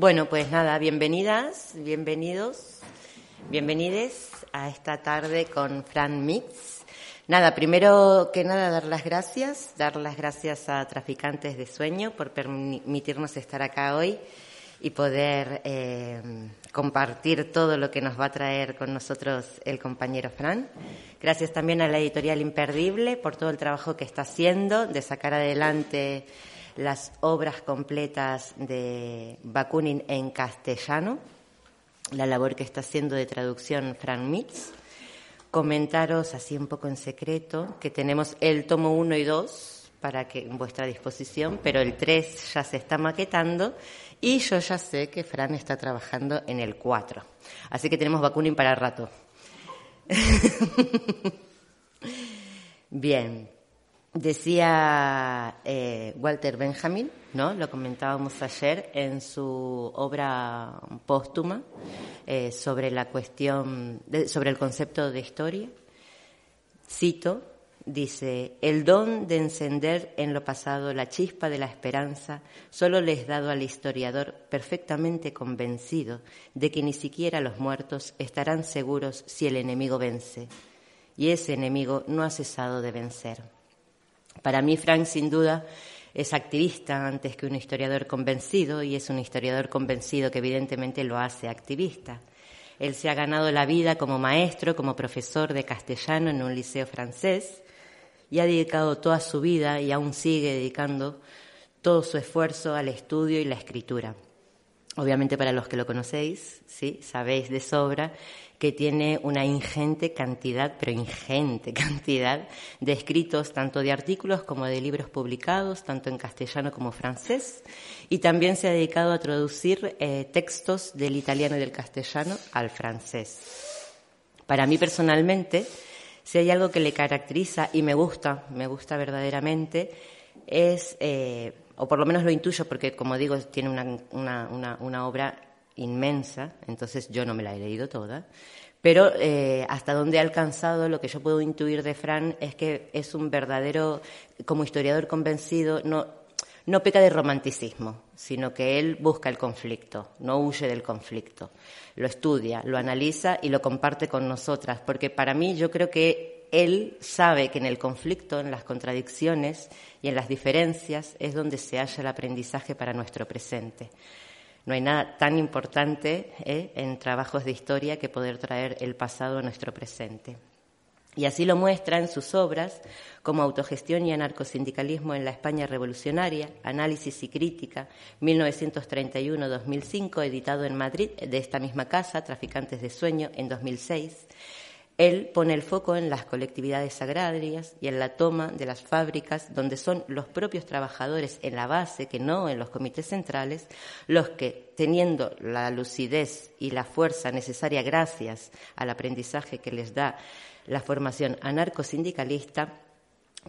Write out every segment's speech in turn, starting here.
Bueno, pues nada, bienvenidas, bienvenidos, bienvenides a esta tarde con Fran Mix. Nada, primero que nada dar las gracias, dar las gracias a Traficantes de Sueño por permitirnos estar acá hoy y poder eh, compartir todo lo que nos va a traer con nosotros el compañero Fran. Gracias también a la editorial Imperdible por todo el trabajo que está haciendo de sacar adelante las obras completas de Bakunin en castellano, la labor que está haciendo de traducción Fran Mitz. Comentaros así un poco en secreto que tenemos el tomo 1 y 2 para que en vuestra disposición, pero el 3 ya se está maquetando y yo ya sé que Fran está trabajando en el 4. Así que tenemos Bakunin para rato. Bien. Decía eh, Walter Benjamin, ¿no? Lo comentábamos ayer en su obra póstuma eh, sobre la cuestión, sobre el concepto de historia. Cito, dice, el don de encender en lo pasado la chispa de la esperanza solo le es dado al historiador perfectamente convencido de que ni siquiera los muertos estarán seguros si el enemigo vence. Y ese enemigo no ha cesado de vencer. Para mí, Frank, sin duda, es activista antes que un historiador convencido y es un historiador convencido que evidentemente lo hace activista. Él se ha ganado la vida como maestro, como profesor de castellano en un liceo francés y ha dedicado toda su vida y aún sigue dedicando todo su esfuerzo al estudio y la escritura. Obviamente para los que lo conocéis, sí, sabéis de sobra que tiene una ingente cantidad, pero ingente cantidad de escritos, tanto de artículos como de libros publicados, tanto en castellano como francés, y también se ha dedicado a traducir eh, textos del italiano y del castellano al francés. Para mí personalmente, si hay algo que le caracteriza y me gusta, me gusta verdaderamente, es, eh, o por lo menos lo intuyo, porque como digo, tiene una, una obra inmensa, entonces yo no me la he leído toda, pero eh, hasta donde he alcanzado, lo que yo puedo intuir de Fran es que es un verdadero, como historiador convencido, no, no peca de romanticismo, sino que él busca el conflicto, no huye del conflicto, lo estudia, lo analiza y lo comparte con nosotras, porque para mí yo creo que él sabe que en el conflicto, en las contradicciones y en las diferencias es donde se halla el aprendizaje para nuestro presente. No hay nada tan importante ¿eh? en trabajos de historia que poder traer el pasado a nuestro presente. Y así lo muestra en sus obras como Autogestión y Anarcosindicalismo en la España Revolucionaria, Análisis y Crítica, 1931-2005, editado en Madrid de esta misma casa, Traficantes de Sueño, en 2006, él pone el foco en las colectividades agrarias y en la toma de las fábricas, donde son los propios trabajadores en la base, que no en los comités centrales, los que, teniendo la lucidez y la fuerza necesaria gracias al aprendizaje que les da la formación anarcosindicalista,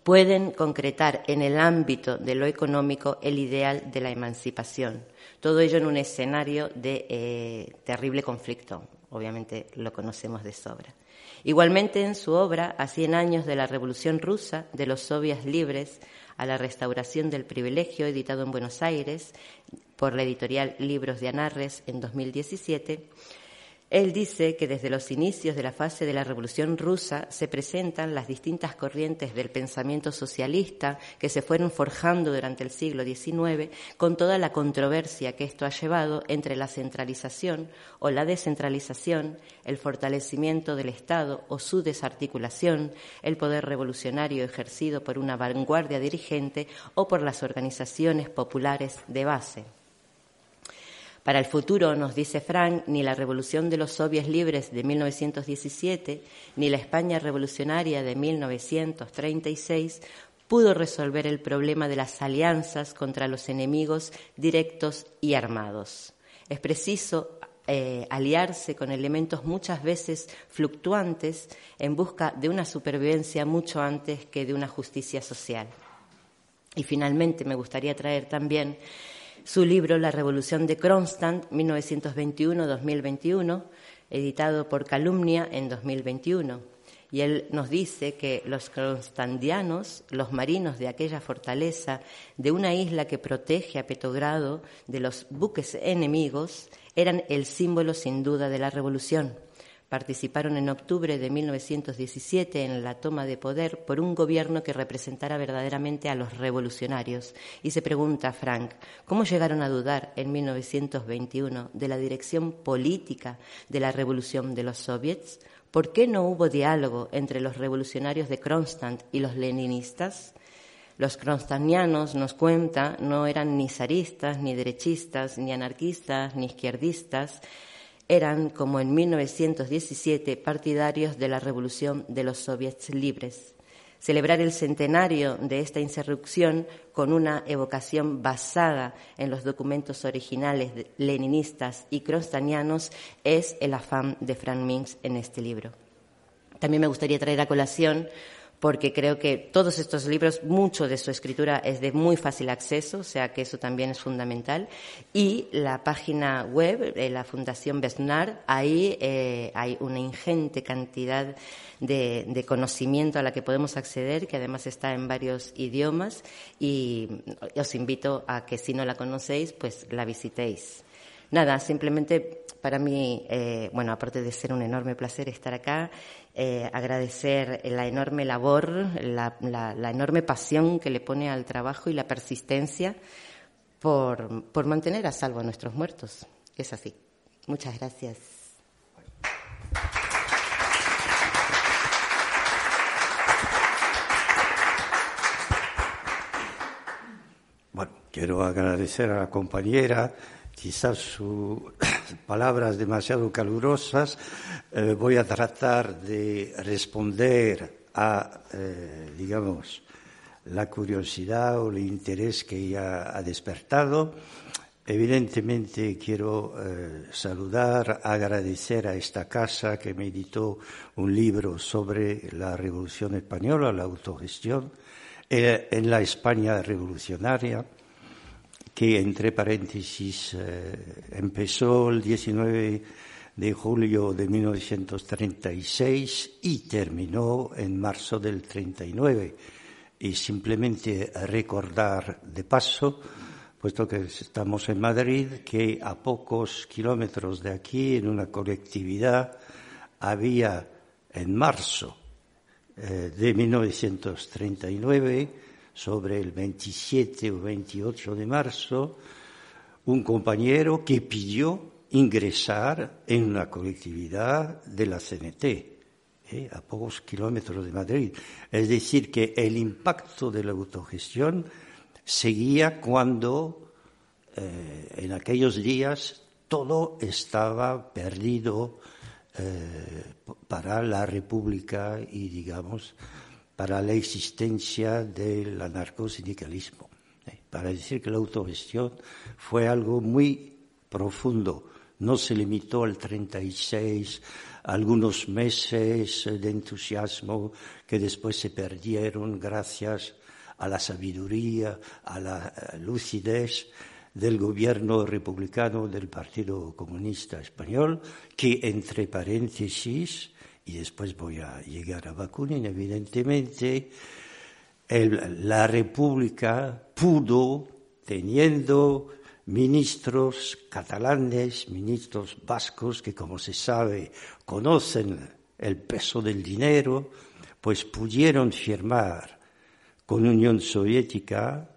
pueden concretar en el ámbito de lo económico el ideal de la emancipación. Todo ello en un escenario de eh, terrible conflicto. Obviamente lo conocemos de sobra. Igualmente en su obra, A cien años de la Revolución Rusa, de los soviets libres a la restauración del privilegio, editado en Buenos Aires por la editorial Libros de Anarres en 2017, él dice que desde los inicios de la fase de la Revolución rusa se presentan las distintas corrientes del pensamiento socialista que se fueron forjando durante el siglo XIX con toda la controversia que esto ha llevado entre la centralización o la descentralización, el fortalecimiento del Estado o su desarticulación, el poder revolucionario ejercido por una vanguardia dirigente o por las organizaciones populares de base. Para el futuro, nos dice Frank, ni la revolución de los soviets libres de 1917 ni la España revolucionaria de 1936 pudo resolver el problema de las alianzas contra los enemigos directos y armados. Es preciso eh, aliarse con elementos muchas veces fluctuantes en busca de una supervivencia mucho antes que de una justicia social. Y finalmente me gustaría traer también su libro La Revolución de Kronstadt, 1921-2021, editado por Calumnia en 2021. y él nos dice que los constandianos, los marinos de aquella fortaleza, de una isla que protege a Petrogrado de los buques enemigos, eran el símbolo sin duda de la revolución. Participaron en octubre de 1917 en la toma de poder por un gobierno que representara verdaderamente a los revolucionarios. Y se pregunta Frank, ¿cómo llegaron a dudar en 1921 de la dirección política de la revolución de los soviets? ¿Por qué no hubo diálogo entre los revolucionarios de Kronstadt y los leninistas? Los kronstanianos, nos cuenta, no eran ni zaristas, ni derechistas, ni anarquistas, ni izquierdistas. Eran, como en 1917, partidarios de la revolución de los soviets libres celebrar el centenario de esta insurrección con una evocación basada en los documentos originales leninistas y crostanianos es el afán de Frank Minks en este libro. También me gustaría traer a colación porque creo que todos estos libros, mucho de su escritura es de muy fácil acceso, o sea que eso también es fundamental. Y la página web de la Fundación Besnar, ahí eh, hay una ingente cantidad de, conocimiento a la que podemos acceder, que además está en varios idiomas, y os invito a que si no la conocéis, pues la visitéis. Nada, simplemente para mí, eh, bueno, aparte de ser un enorme placer estar acá, eh, agradecer la enorme labor, la, enorme pasión que le pone al trabajo y la persistencia por, por mantener a salvo a nuestros muertos. Es así. Muchas gracias. Bueno, quiero agradecer a la compañera quizás sus palabras demasiado calurosas, eh, voy a tratar de responder a, eh, digamos, la curiosidad o el interés que ella ha despertado. Evidentemente quiero eh, saludar, agradecer a esta casa que me editó un libro sobre la Revolución Española, la autogestión, en la España revolucionaria que entre paréntesis eh, empezó el 19 de julio de 1936 y terminó en marzo del 39. Y simplemente recordar de paso, puesto que estamos en Madrid, que a pocos kilómetros de aquí, en una colectividad, había en marzo eh, de 1939 sobre el 27 o 28 de marzo, un compañero que pidió ingresar en una colectividad de la CNT, ¿eh? a pocos kilómetros de Madrid. Es decir, que el impacto de la autogestión seguía cuando eh, en aquellos días todo estaba perdido eh, para la República y, digamos, para la existencia del anarcosindicalismo, ¿eh? para decir que la autogestión fue algo muy profundo, no se limitó al 36, algunos meses de entusiasmo que después se perdieron gracias a la sabiduría, a la lucidez del gobierno republicano del Partido Comunista Español, que entre paréntesis y después voy a llegar a Bakunin, evidentemente, la República pudo, teniendo ministros catalanes, ministros vascos, que como se sabe conocen el peso del dinero, pues pudieron firmar con Unión Soviética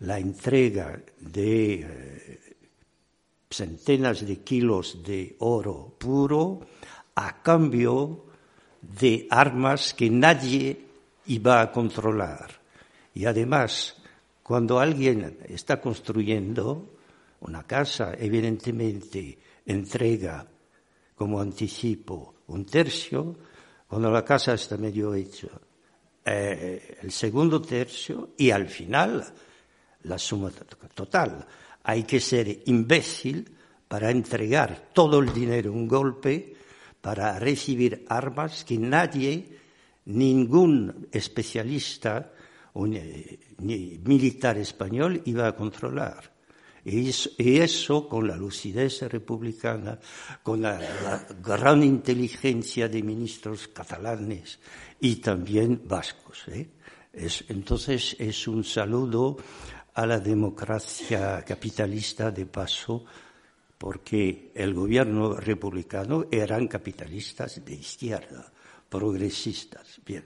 la entrega de eh, centenas de kilos de oro puro a cambio de armas que nadie iba a controlar. Y además, cuando alguien está construyendo una casa, evidentemente entrega como anticipo un tercio, cuando la casa está medio hecha, eh, el segundo tercio y al final la suma total. Hay que ser imbécil para entregar todo el dinero un golpe para recibir armas que nadie, ningún especialista ni militar español iba a controlar. Y eso, con la lucidez republicana, con la, gran inteligencia de ministros catalanes y también vascos. ¿eh? entonces es un saludo a la democracia capitalista de paso, porque el gobierno republicano eran capitalistas de izquierda, progresistas. Bien.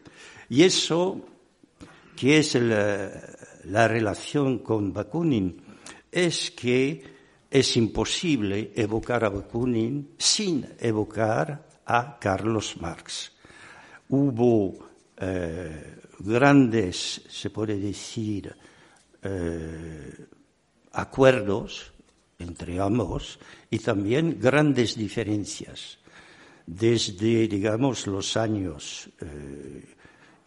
Y eso, que es la relación con Bakunin, es que es imposible evocar a Bakunin sin evocar a Carlos Marx. Hubo eh, grandes, se puede decir, eh, acuerdos entre ambos y también grandes diferencias desde, digamos, los años eh,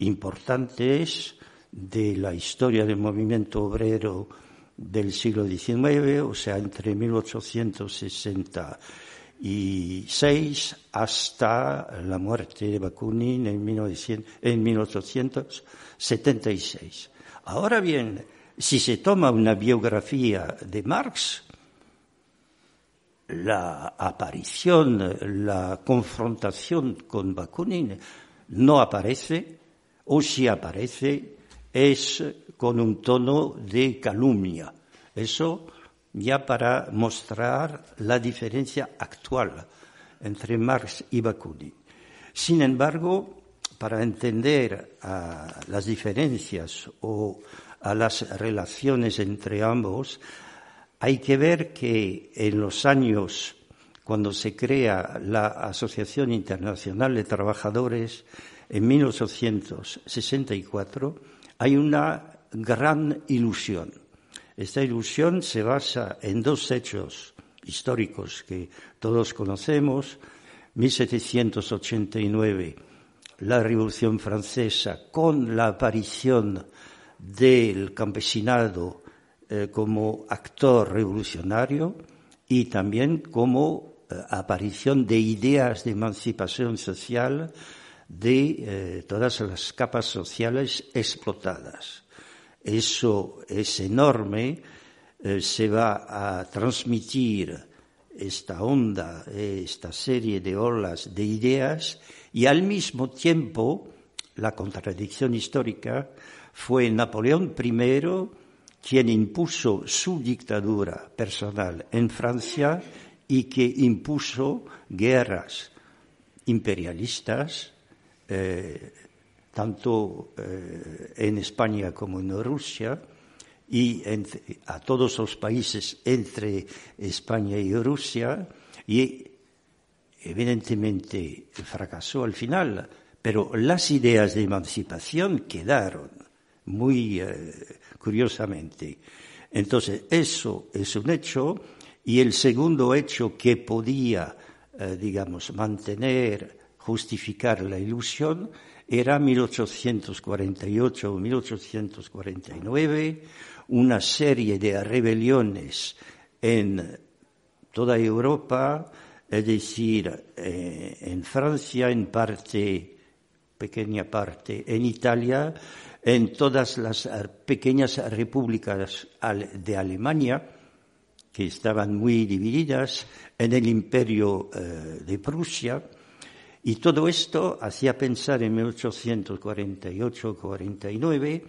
importantes de la historia del movimiento obrero del siglo XIX, o sea, entre 1866 hasta la muerte de Bakunin en, 1876. Ahora bien, si se toma una biografía de Marx, la aparición, la confrontación con Bakunin no aparece, o si aparece, es con un tono de calumnia. Eso ya para mostrar la diferencia actual entre Marx y Bakunin. Sin embargo, para entender las diferencias o a las relaciones entre ambos, hay que ver que en los años cuando se crea la Asociación Internacional de Trabajadores en 1864, hay una gran ilusión. Esta ilusión se basa en dos hechos históricos que todos conocemos. 1789, la Revolución Francesa, con la aparición del campesinado eh, como actor revolucionario y también como eh, aparición de ideas de emancipación social de eh, todas las capas sociales explotadas. Eso es enorme, se va a transmitir esta onda, esta serie de olas de ideas y al mismo tiempo la contradicción histórica fue Napoleón I quien impuso su dictadura personal en Francia y que impuso guerras imperialistas eh, tanto eh, en España como en Rusia, y a todos los países entre España y Rusia, y evidentemente fracasó al final, pero las ideas de emancipación quedaron muy eh, curiosamente. Entonces, eso es un hecho, y el segundo hecho que podía, digamos, mantener justificar la ilusión era 1848 o 1849, una serie de rebeliones en toda Europa, es decir, eh, en Francia, en parte, pequeña parte, en Italia, en todas las pequeñas repúblicas de Alemania, que estaban muy divididas, en el imperio eh, de Prusia, y todo esto hacía pensar en 1848-49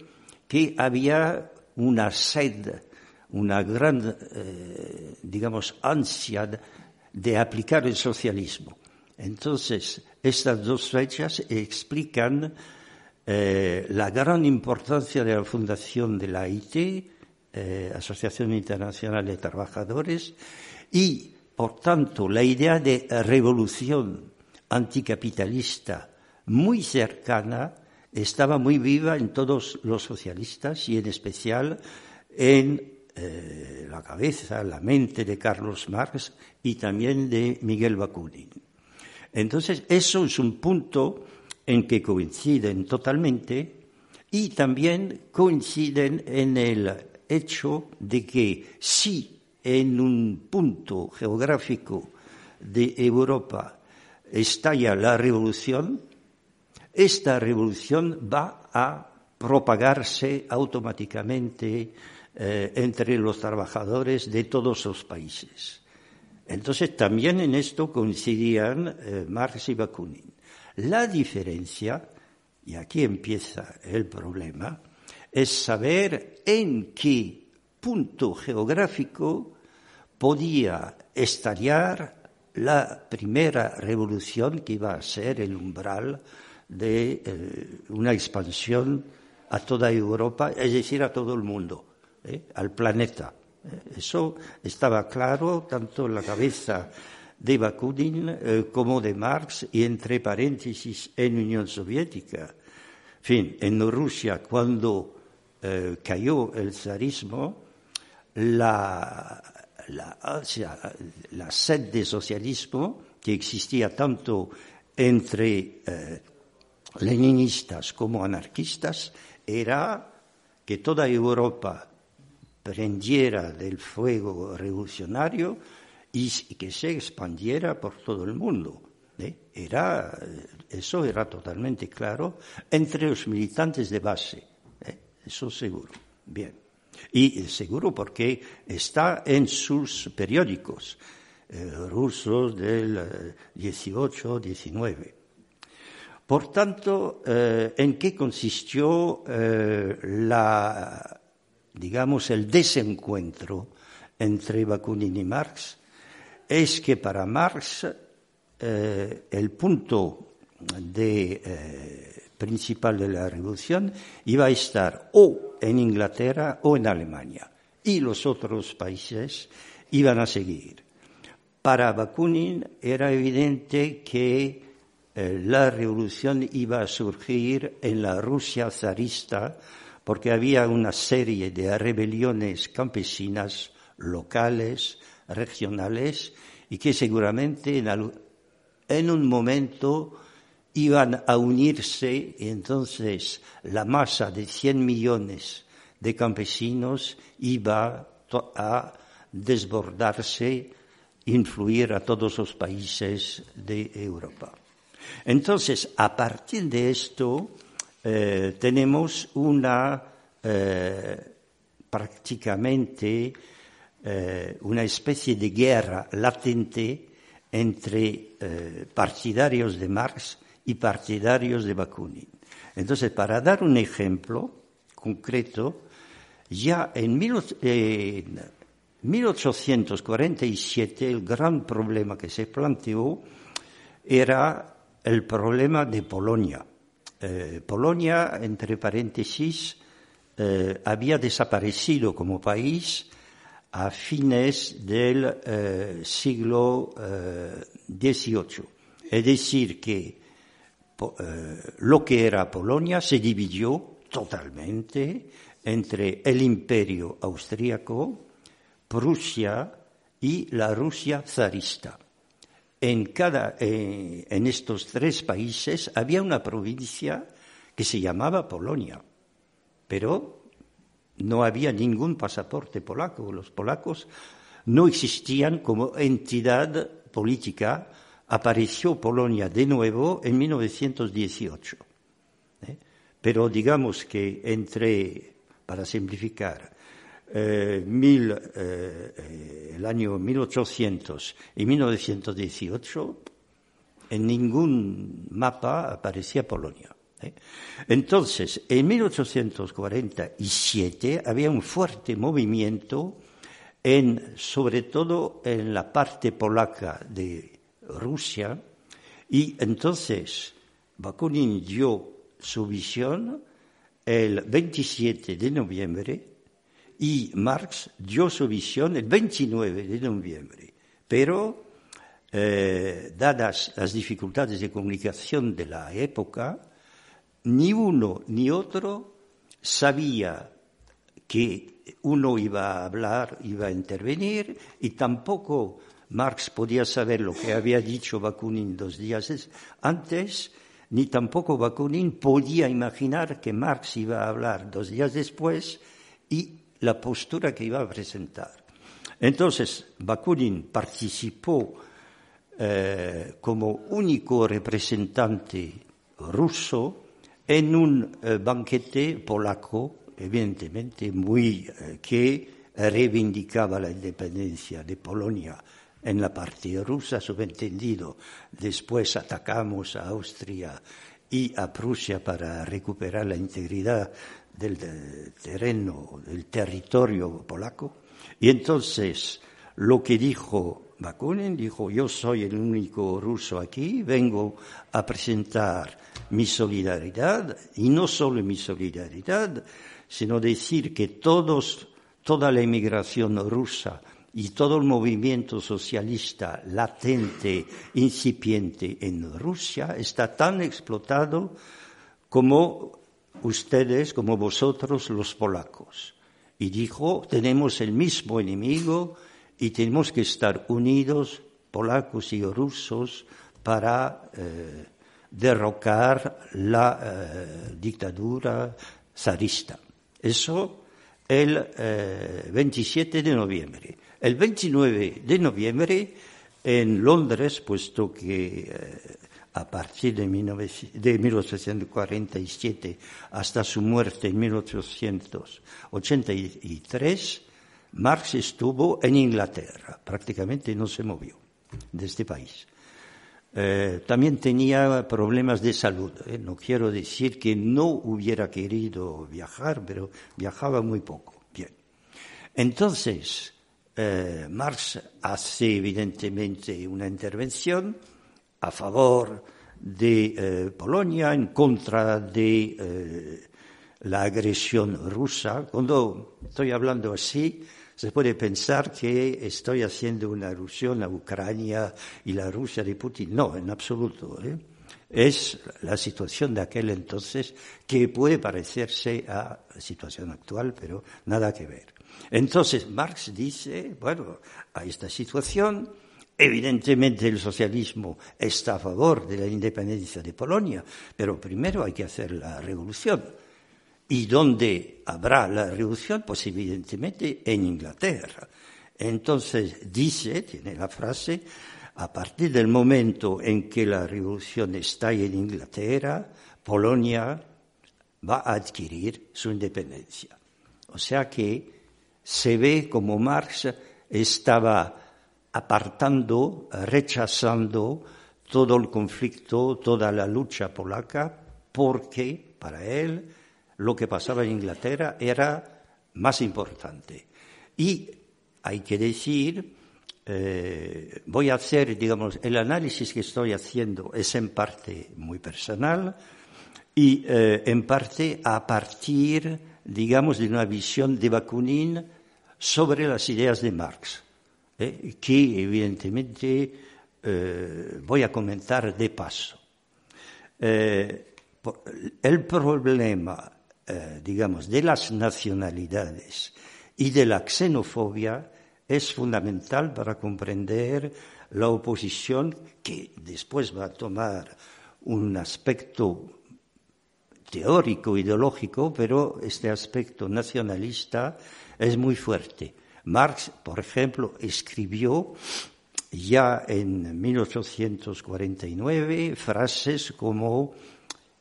que había una sed, una gran, eh, digamos, ansia de aplicar el socialismo. Entonces, estas dos fechas explican eh, la gran importancia de la fundación de la AIT, eh, Asociación Internacional de Trabajadores, y, por tanto, la idea de revolución anticapitalista muy cercana estaba muy viva en todos los socialistas y en especial en eh, la cabeza, la mente de Carlos Marx y también de Miguel Bakunin. Entonces, eso es un punto en que coinciden totalmente y también coinciden en el hecho de que si en un punto geográfico de Europa estalla la revolución, esta revolución va a propagarse automáticamente eh, entre los trabajadores de todos los países. Entonces también en esto coincidían eh, Marx y Bakunin. La diferencia, y aquí empieza el problema, es saber en qué punto geográfico podía estallar la primera revolución que iba a ser el umbral de eh, una expansión a toda Europa, es decir, a todo el mundo, ¿eh? al planeta. ¿Eh? Eso estaba claro tanto en la cabeza de Bakunin como de Marx y entre paréntesis en Unión Soviética. En fin, en Rusia, cuando cayó el zarismo, la, la, sed de socialismo que existía tanto entre leninistas como anarquistas era que toda Europa prendiera del fuego revolucionario y que se expandiera por todo el mundo. ¿eh? Era, eso era totalmente claro entre los militantes de base, ¿eh? eso seguro. Bien. Y seguro porque está en sus periódicos eh, rusos del 18, 19. Por tanto, eh, ¿en qué consistió eh, la, digamos, el desencuentro entre Bakunin y Marx? Es que para Marx eh, el punto principal de la revolución iba a estar o en Inglaterra o en Alemania y los otros países iban a seguir. Para Bakunin era evidente que eh, la revolución iba a surgir en la Rusia zarista porque había una serie de rebeliones campesinas locales, regionales, y que seguramente en, un momento iban a unirse y entonces la masa de 100 millones de campesinos iba a desbordarse, influir a todos los países de Europa. Entonces, a partir de esto, eh, tenemos una eh, prácticamente eh, una especie de guerra latente entre partidarios de Marx y partidarios de Bakunin. Entonces, para dar un ejemplo concreto, ya en 1847 el gran problema que se planteó era el problema de Polonia. Eh, Polonia, entre paréntesis, eh, había desaparecido como país a fines del eh, siglo XVIII. Es decir, que lo que era Polonia se dividió totalmente entre el imperio austríaco, Prusia y la Rusia zarista en, cada, eh, en estos tres países había una provincia que se llamaba Polonia, pero no había ningún pasaporte polaco. Los polacos no existían como entidad política. Apareció Polonia de nuevo en 1918. ¿eh? Pero digamos que entre, para simplificar, eh, eh, eh, el año 1800 y 1918, en ningún mapa aparecía Polonia. Entonces, en 1847 había un fuerte movimiento en, sobre todo en la parte polaca de Rusia, y entonces Bakunin dio su visión el 27 de noviembre y Marx dio su visión el 29 de noviembre. Pero, eh, dadas las dificultades de comunicación de la época, ni uno ni otro sabía que uno iba a hablar, iba a intervenir, y tampoco Marx podía saber lo que había dicho Bakunin dos días antes, ni tampoco Bakunin podía imaginar que Marx iba a hablar dos días después y la postura que iba a presentar. Entonces, Bakunin participó eh, como único representante ruso en un eh, banquete polaco evidentemente muy eh, que reivindicaba la independencia de Polonia en la parte rusa, subentendido. Después atacamos a Austria y a Prusia para recuperar la integridad del terreno, del territorio polaco. Y entonces lo que dijo Bakunin, dijo, yo soy el único ruso aquí, vengo a presentar mi solidaridad, y no solo mi solidaridad, sino decir que todos, toda la inmigración rusa y todo el movimiento socialista latente, incipiente en Rusia, está tan explotado como ustedes, como vosotros los polacos. Y dijo, tenemos el mismo enemigo y tenemos que estar unidos, polacos y rusos, para eh, derrocar la eh, dictadura zarista. Eso el 27 eh, de noviembre. El 29 de noviembre en Londres, puesto que a partir de, 1847 hasta su muerte en 1883, Marx estuvo en Inglaterra, prácticamente no se movió de este país. Eh, también tenía problemas de salud. ¿eh? No quiero decir que no hubiera querido viajar, pero viajaba muy poco. Bien. Entonces, eh, Marx hace evidentemente una intervención a favor de eh, Polonia, en contra de eh, la agresión rusa. Cuando estoy hablando así, se puede pensar que estoy haciendo una alusión a Ucrania y la Rusia de Putin. No, en absoluto. Es la situación de aquel entonces que puede parecerse a la situación actual, pero nada que ver. Entonces Marx dice, bueno, a esta situación Evidentemente el socialismo está a favor de la independencia de Polonia, pero primero hay que hacer la revolución. ¿Y dónde habrá la revolución? Pues evidentemente en Inglaterra. Entonces dice, tiene la frase, a partir del momento en que la revolución está en Inglaterra, Polonia va a adquirir su independencia. O sea que se ve como Marx estaba apartando, rechazando todo el conflicto, toda la lucha polaca, porque para él lo que pasaba en Inglaterra era más importante. Y hay que decir, eh, voy a hacer, digamos, el análisis que estoy haciendo es en parte muy personal y eh, en parte a partir, digamos, de una visión de Bakunin sobre las ideas de Marx. Eh, que evidentemente eh, voy a comentar de paso. Eh, el problema, digamos, de las nacionalidades y de la xenofobia es fundamental para comprender la oposición que después va a tomar un aspecto teórico, ideológico, pero este aspecto nacionalista es muy fuerte. Marx, por ejemplo, escribió ya en 1849 frases como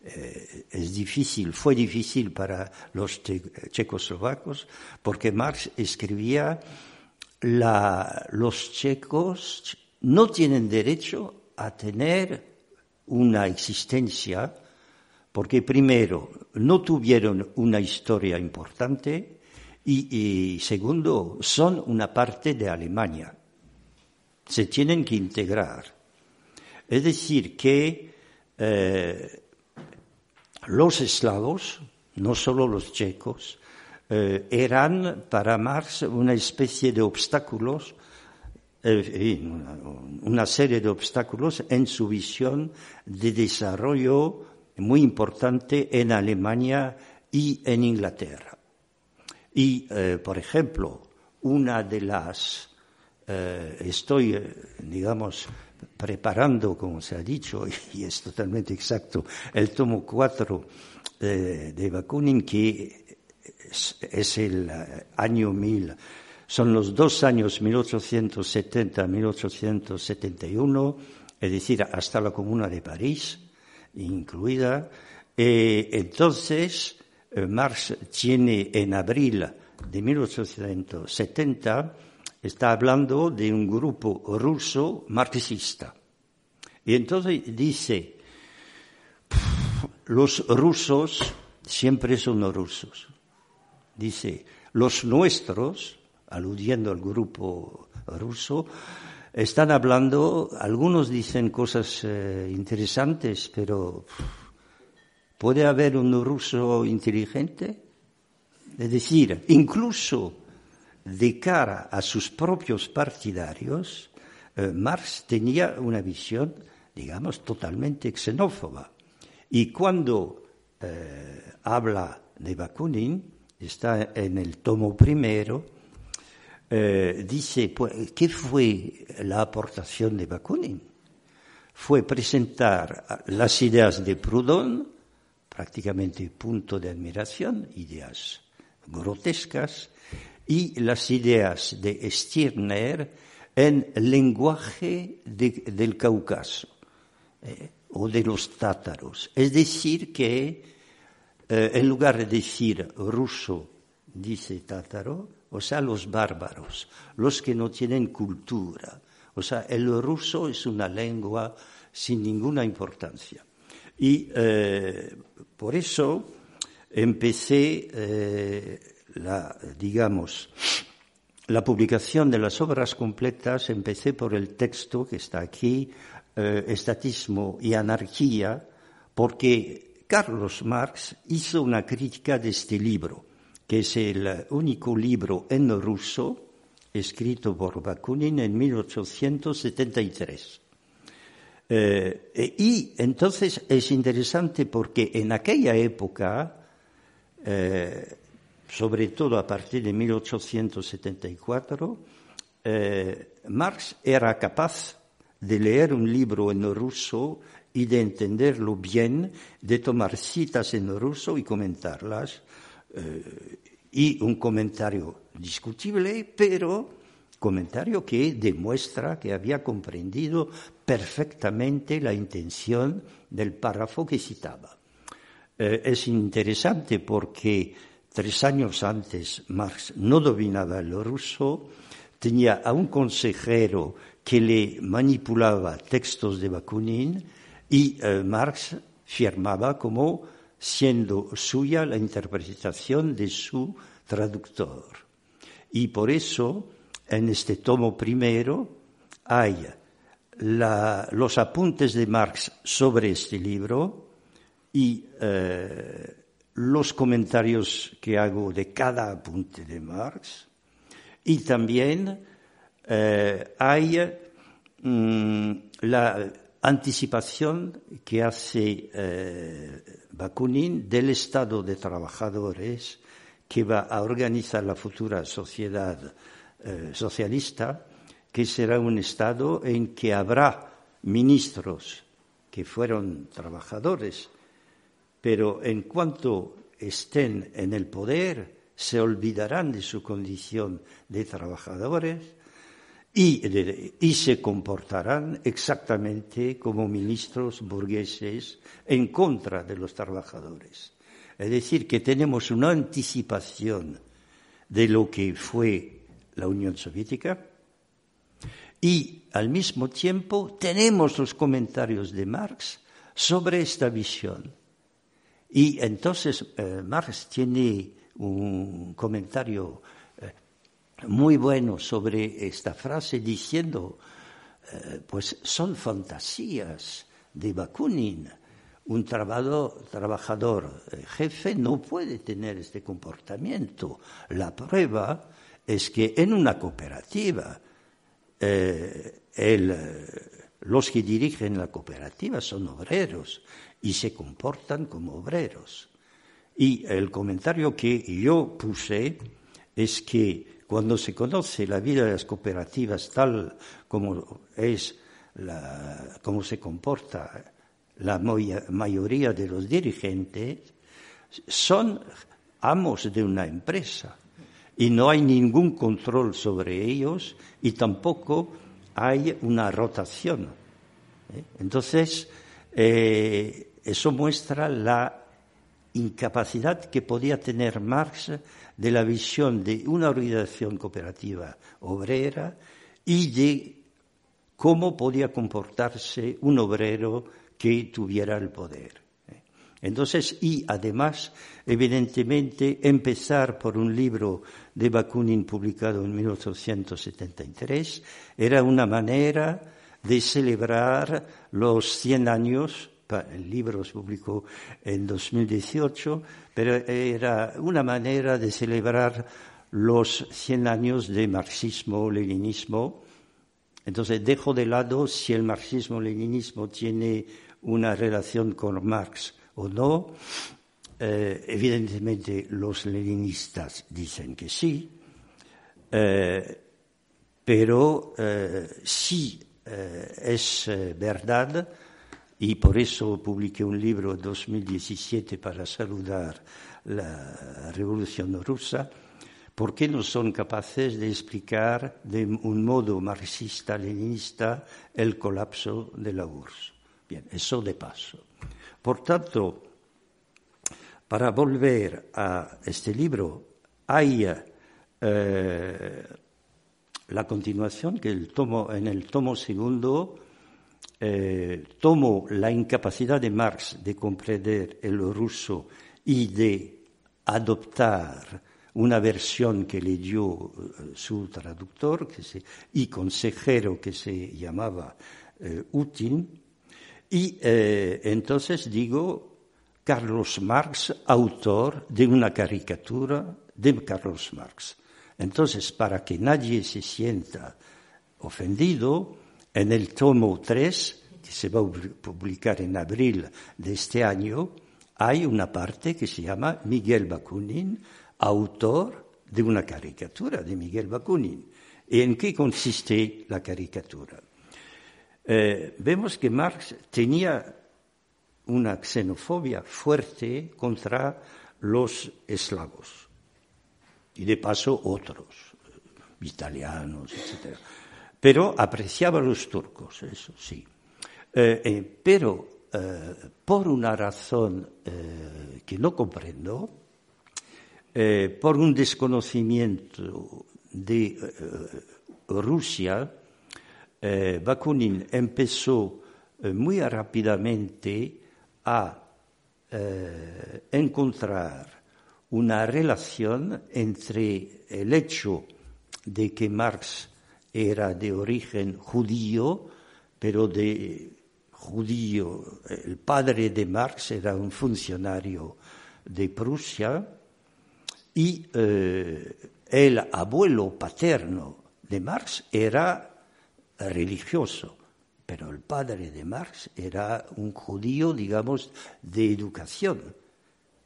eh, es difícil, fue difícil para los checoslovacos, porque Marx escribía los checos no tienen derecho a tener una existencia porque primero no tuvieron una historia importante y, segundo, son una parte de Alemania. Se tienen que integrar. Es decir, que eh, los eslavos, no solo los checos, eh, eran para Marx una especie de obstáculos, eh, una serie de obstáculos en su visión de desarrollo muy importante en Alemania y en Inglaterra. Y, eh, por ejemplo, una de las, eh, estoy, eh, digamos, preparando, como se ha dicho, y es totalmente exacto, el tomo 4 de Bakunin, que es, el año 1000, son los dos años 1870-1871, es decir, hasta la Comuna de París, incluida. entonces, eh, Marx tiene en abril de 1870, está hablando de un grupo ruso marxista. Y entonces dice, los rusos siempre son rusos. Dice, los nuestros, aludiendo al grupo ruso, están hablando, algunos dicen cosas eh, interesantes, pero ¿puede haber un ruso inteligente? Es decir, incluso de cara a sus propios partidarios, eh, Marx tenía una visión, digamos, totalmente xenófoba. Y cuando eh, habla de Bakunin, está en el tomo primero, eh, dice, pues, ¿qué fue la aportación de Bakunin? Fue presentar las ideas de Proudhon, prácticamente punto de admiración, ideas grotescas, y las ideas de Stirner en lenguaje del Cáucaso eh, o de los tátaros. Es decir, que eh, en lugar de decir ruso, dice tátaro, o sea, los bárbaros, los que no tienen cultura. O sea, el ruso es una lengua sin ninguna importancia. Y eh, por eso empecé, eh, la, digamos, la publicación de las obras completas, empecé por el texto que está aquí, eh, Estatismo y Anarquía, porque Carlos Marx hizo una crítica de este libro que es el único libro en ruso escrito por Bakunin en 1873. Eh, y entonces es interesante porque en aquella época, eh, sobre todo a partir de 1874, eh, Marx era capaz de leer un libro en ruso y de entenderlo bien, de tomar citas en ruso y comentarlas, eh, y un comentario discutible, pero comentario que demuestra que había comprendido perfectamente la intención del párrafo que citaba. Eh, es interesante porque tres años antes Marx no dominaba el ruso, tenía a un consejero que le manipulaba textos de Bakunin y eh, Marx firmaba como siendo suya la interpretación de su traductor. Y por eso, en este tomo primero, hay los apuntes de Marx sobre este libro y eh, los comentarios que hago de cada apunte de Marx. Y también eh, hay mm, la anticipación que hace eh, Bakunin del estado de trabajadores que va a organizar la futura sociedad eh, socialista, que será un estado en que habrá ministros que fueron trabajadores, pero en cuanto estén en el poder, se olvidarán de su condición de trabajadores y, se comportarán exactamente como ministros burgueses en contra de los trabajadores. Es decir, que tenemos una anticipación de lo que fue la Unión Soviética y al mismo tiempo tenemos los comentarios de Marx sobre esta visión. Y entonces eh, Marx tiene un comentario muy bueno sobre esta frase diciendo, eh, pues son fantasías de Bakunin. Un trabajador, eh, jefe no puede tener este comportamiento. La prueba es que en una cooperativa, eh, los que dirigen la cooperativa son obreros y se comportan como obreros. Y el comentario que yo puse es que cuando se conoce la vida de las cooperativas tal como es la, cómo se comporta la mayoría de los dirigentes, son amos de una empresa y no hay ningún control sobre ellos y tampoco hay una rotación. ¿eh? Entonces, eh, eso muestra la incapacidad que podía tener Marx de la visión de una organización cooperativa obrera y de cómo podía comportarse un obrero que tuviera el poder. Entonces, y además, evidentemente, empezar por un libro de Bakunin publicado en 1873 era una manera de celebrar los 100 años el libro se publicó en 2018, pero era una manera de celebrar los 100 años de marxismo-leninismo. Entonces dejo de lado si el marxismo-leninismo tiene una relación con Marx o no. Eh, evidentemente los leninistas dicen que sí, eh, pero eh, sí es verdad y por eso publiqué un libro en 2017 para saludar la revolución rusa, porque no son capaces de explicar de un modo marxista-leninista el colapso de la URSS. Bien, eso de paso. Por tanto, para volver a este libro, hay eh, la continuación que el tomo, en el tomo segundo eh, tomo la incapacidad de Marx de comprender el ruso y de adoptar una versión que le dio eh, su traductor y consejero que se llamaba eh, Utin. Y entonces digo, Carlos Marx, autor de una caricatura de Carlos Marx. Entonces, para que nadie se sienta ofendido, en el tomo 3, que se va a publicar en abril de este año, hay una parte que se llama Miguel Bakunin, autor de una caricatura de Miguel Bakunin. ¿Y en qué consiste la caricatura? Eh, vemos que Marx tenía una xenofobia fuerte contra los eslavos y de paso otros, italianos, etc pero apreciaba a los turcos, eso sí. Eh, eh, pero eh, por una razón que no comprendo, por un desconocimiento de Rusia, Bakunin empezó muy rápidamente a encontrar una relación entre el hecho de que Marx era de origen judío, pero de judío. El padre de Marx era un funcionario de Prusia y eh, el abuelo paterno de Marx era religioso, pero el padre de Marx era un judío, digamos, de educación,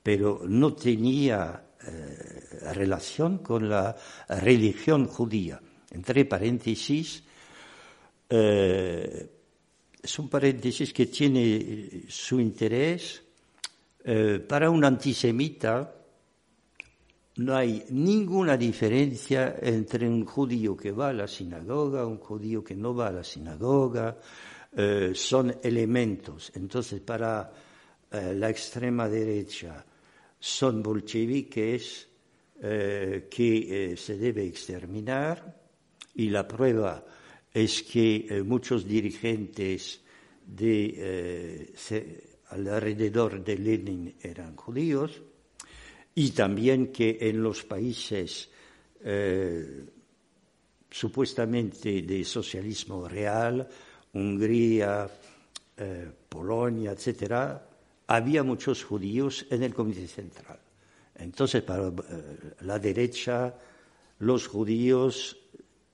pero no tenía eh, relación con la religión judía entre paréntesis, eh, es un paréntesis que tiene su interés. Eh, para un antisemita no hay ninguna diferencia entre un judío que va a la sinagoga, un judío que no va a la sinagoga, eh, son elementos. Entonces, para la extrema derecha son bolcheviques que se debe exterminar, y la prueba es que eh, muchos dirigentes de, eh, alrededor de Lenin eran judíos y también que en los países eh, supuestamente de socialismo real, Hungría, Polonia, etc., había muchos judíos en el Comité Central. Entonces, para la derecha, los judíos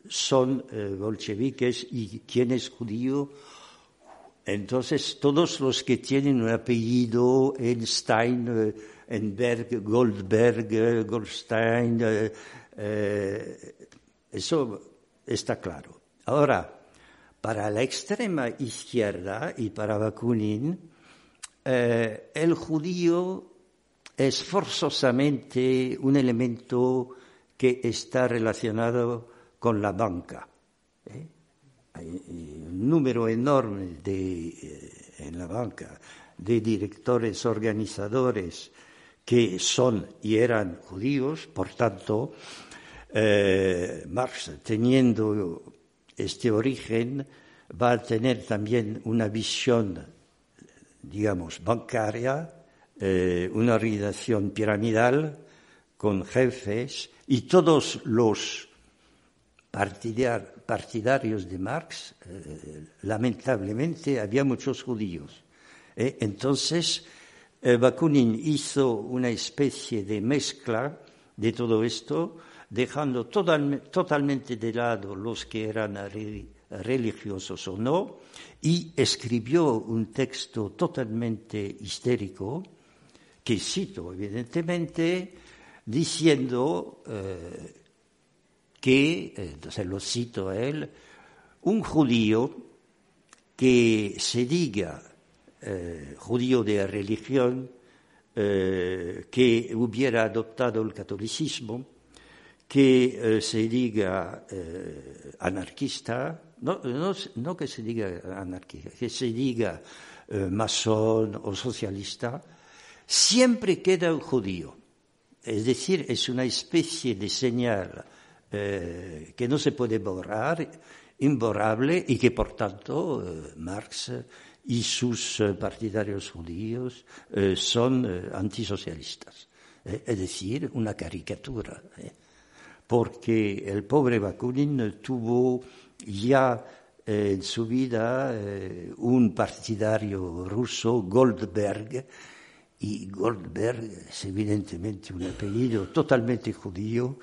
son eh, bolcheviques y quién es judío. Entonces, todos los que tienen un apellido Einstein, eh, Enberg, Goldberg, eh, Goldstein, eso está claro. Ahora, para la extrema izquierda y para Bakunin, el judío es forzosamente un elemento que está relacionado con la banca. ¿eh? Hay un número enorme de, eh, en la banca de directores organizadores que son y eran judíos, por tanto, eh, Marx, teniendo este origen, va a tener también una visión, digamos, bancaria, una organización piramidal con jefes y todos los partidarios de Marx, eh, lamentablemente había muchos judíos. ¿eh? entonces, Bakunin hizo una especie de mezcla de todo esto, dejando totalmente de lado los que eran religiosos o no, y escribió un texto totalmente histérico, que cito evidentemente, diciendo eh, que, entonces lo cito a él, un judío que se diga eh, judío de religión, eh, que hubiera adoptado el catolicismo, que se diga anarquista, no, no, que se diga anarquista, que se diga masón o socialista, siempre queda un judío. Es decir, es una especie de señal eh, que no se puede borrar, imborrable, y que por tanto eh, Marx y sus eh, partidarios judíos son antisocialistas. es decir, una caricatura. porque el pobre Bakunin tuvo ya en su vida un partidario ruso, Goldberg, y Goldberg es evidentemente un apellido totalmente judío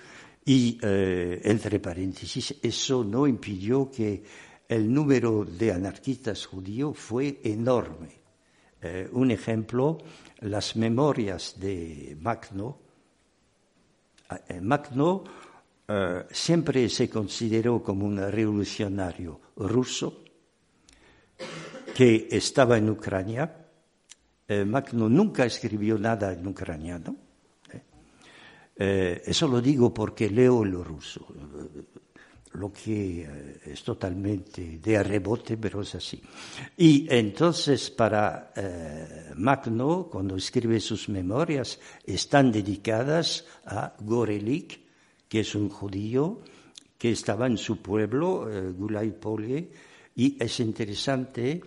y, eh, entre paréntesis, eso no impidió que el número de anarquistas judíos fue enorme. Eh, un ejemplo, las memorias de Magno. Eh, Magno siempre se consideró como un revolucionario ruso que estaba en Ucrania eh, Magno nunca escribió nada en ucraniano. ¿Eh? Eh, eso lo digo porque leo el ruso, lo que es totalmente de rebote, pero es así. Y entonces para Magno, cuando escribe sus memorias, están dedicadas a Gorelik, que es un judío que estaba en su pueblo, Gulay Polye, y es interesante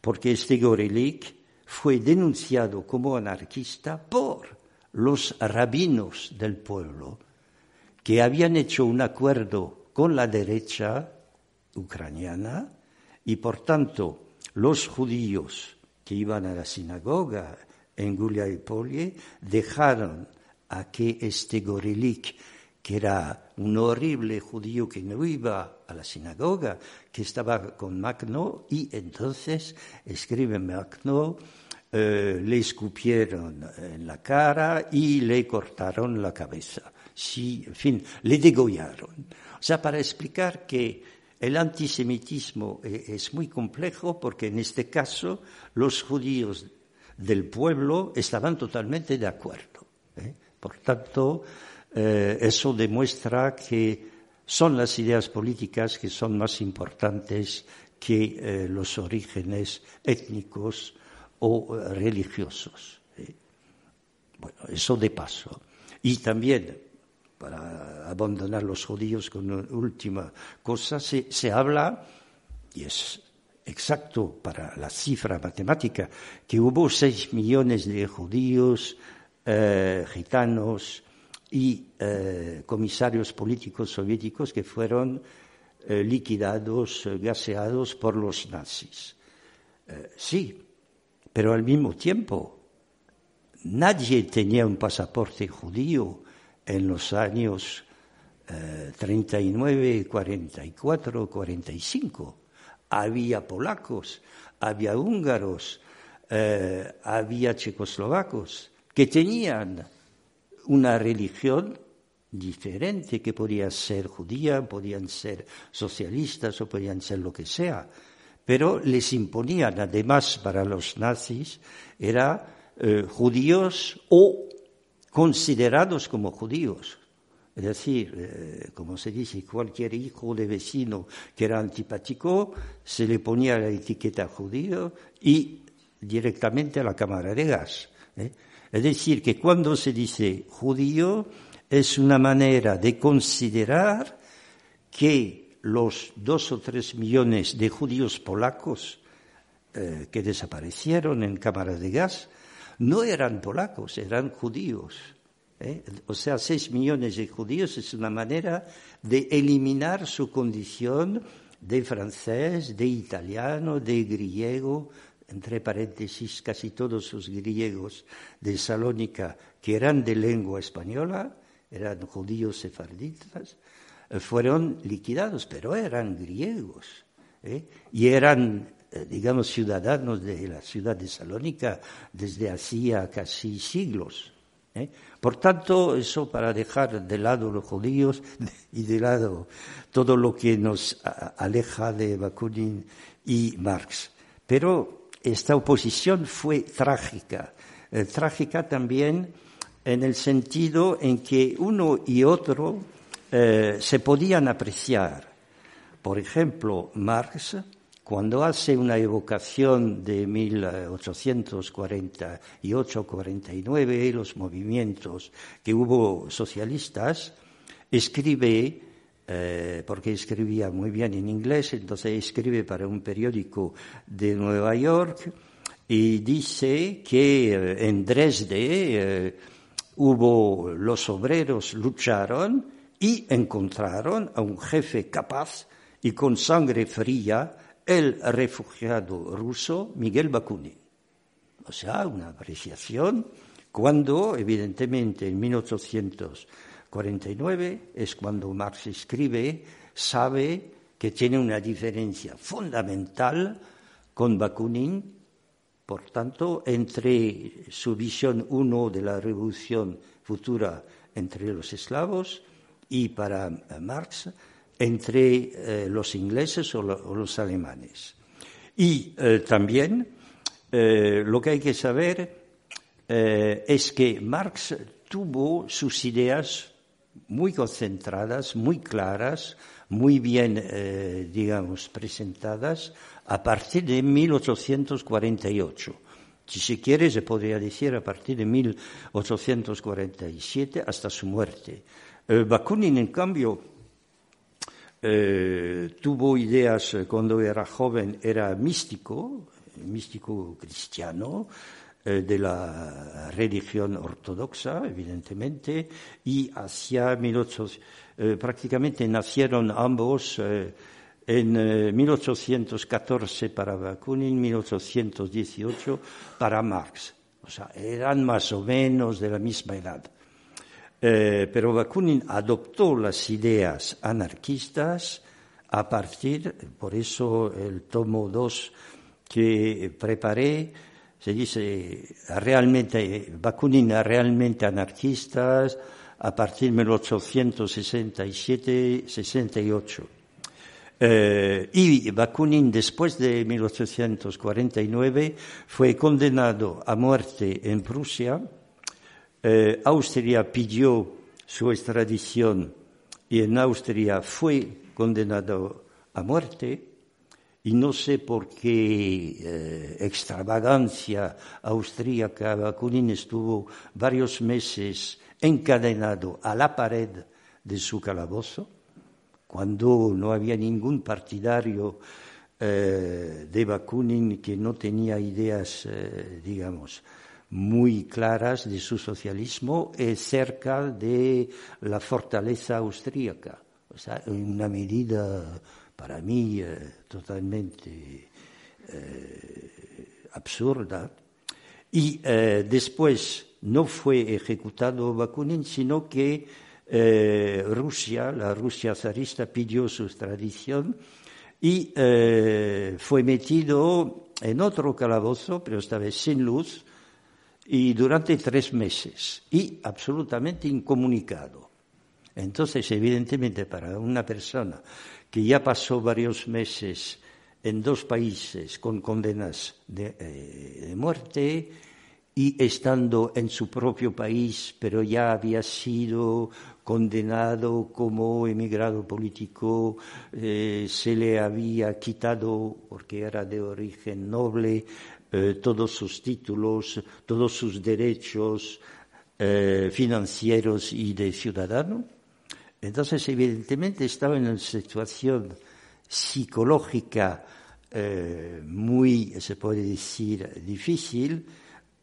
porque este Gorelik fue denunciado como anarquista por los rabinos del pueblo, que habían hecho un acuerdo con la derecha ucraniana y por tanto los judíos que iban a la sinagoga en Gulia y Polie dejaron a que este Gorelik que era un horrible judío que no iba a la sinagoga, que estaba con Magno, y entonces escribe Magno, eh, le escupieron en la cara y le cortaron la cabeza. Sí, en fin, le degollaron. O sea, para explicar que el antisemitismo e, es muy complejo porque en este caso los judíos del pueblo estaban totalmente de acuerdo. ¿eh? Por tanto, eh, eso demuestra que son las ideas políticas que son más importantes que eh, los orígenes étnicos o religiosos. ¿eh? Bueno, eso de paso. Y también, para abandonar los judíos con una última cosa, se, habla, y es exacto para la cifra matemática, que hubo seis millones de judíos, gitanos, y eh, comisarios políticos soviéticos que fueron eh, liquidados, eh, gaseados por los nazis. sí, pero al mismo tiempo nadie tenía un pasaporte judío en los años 39, 44, 45. Había polacos, había húngaros, había checoslovacos que tenían una religión diferente que podía ser judía, podían ser socialistas o podían ser lo que sea, pero les imponían además para los nazis era eh, judíos o considerados como judíos. Es decir, eh, como se dice, cualquier hijo de vecino que era antipático se le ponía la etiqueta judío y directamente a la cámara de gas. ¿eh? Es decir, que cuando se dice judío es una manera de considerar que los dos o tres millones de judíos polacos eh, que desaparecieron en cámaras de gas no eran polacos, eran judíos. ¿eh? O sea, seis millones de judíos es una manera de eliminar su condición de francés, de italiano, de griego, entre paréntesis, casi todos los griegos de Salónica que eran de lengua española, eran judíos sefarditas, fueron liquidados, pero eran griegos ¿eh? y eran, eh, digamos, ciudadanos de la ciudad de Salónica desde hacía casi siglos. Por tanto, eso para dejar de lado los judíos y de lado todo lo que nos aleja de Bakunin y Marx. Pero esta oposición fue trágica, trágica también en el sentido en que uno y otro eh, se podían apreciar. Por ejemplo, Marx, cuando hace una evocación de 1848-49, los movimientos que hubo socialistas, escribe, eh, porque escribía muy bien en inglés, entonces escribe para un periódico de Nueva York y dice que eh, en Dresde hubo los obreros lucharon y encontraron a un jefe capaz y con sangre fría el refugiado ruso Miguel Bakunin. O sea, una apreciación cuando, evidentemente, en 1849 es cuando Marx escribe, sabe que tiene una diferencia fundamental con Bakunin, por tanto, entre su visión uno de la revolución futura entre los eslavos y para Marx entre eh, los ingleses o, los alemanes. Y eh, también eh, lo que hay que saber es que Marx tuvo sus ideas muy concentradas, muy claras, muy bien, digamos, presentadas a partir de 1848. Si se quiere, se podría decir a partir de 1847 hasta su muerte. Eh, Bakunin, en cambio, eh, tuvo ideas eh, cuando era joven, era místico, místico cristiano, de la religión ortodoxa, evidentemente, y hacia 1800, prácticamente nacieron ambos en 1814 para Bakunin, 1818 para Marx. O sea, eran más o menos de la misma edad. Eh, pero Bakunin adoptó las ideas anarquistas a partir, por eso el tomo 2 que preparé, se dice realmente, Bakunin realmente anarquistas a partir de 1867-68. Eh, y Bakunin, después de 1849, fue condenado a muerte en Prusia eh, Austria pidió su extradición y en Austria fue condenado a muerte. Y no sé por qué eh, extravagancia austríaca. Bakunin estuvo varios meses encadenado a la pared de su calabozo cuando no había ningún partidario eh, de Bakunin que no tenía ideas, digamos, muy claras de su socialismo eh, cerca de la fortaleza austríaca. O sea, una medida para mí eh, totalmente eh, absurda. Y después no fue ejecutado Bakunin, sino que Rusia, la Rusia zarista, pidió su extradición y fue metido en otro calabozo, pero esta vez sin luz, y durante tres meses y absolutamente incomunicado. Entonces, evidentemente, para una persona que ya pasó varios meses en dos países con condenas de, eh, muerte y estando en su propio país, pero ya había sido condenado como emigrado político, eh, se le había quitado, porque era de origen noble, eh, todos sus títulos, todos sus derechos eh, financieros y de ciudadano. Entonces, evidentemente, estaba en una situación psicológica muy, se puede decir, difícil,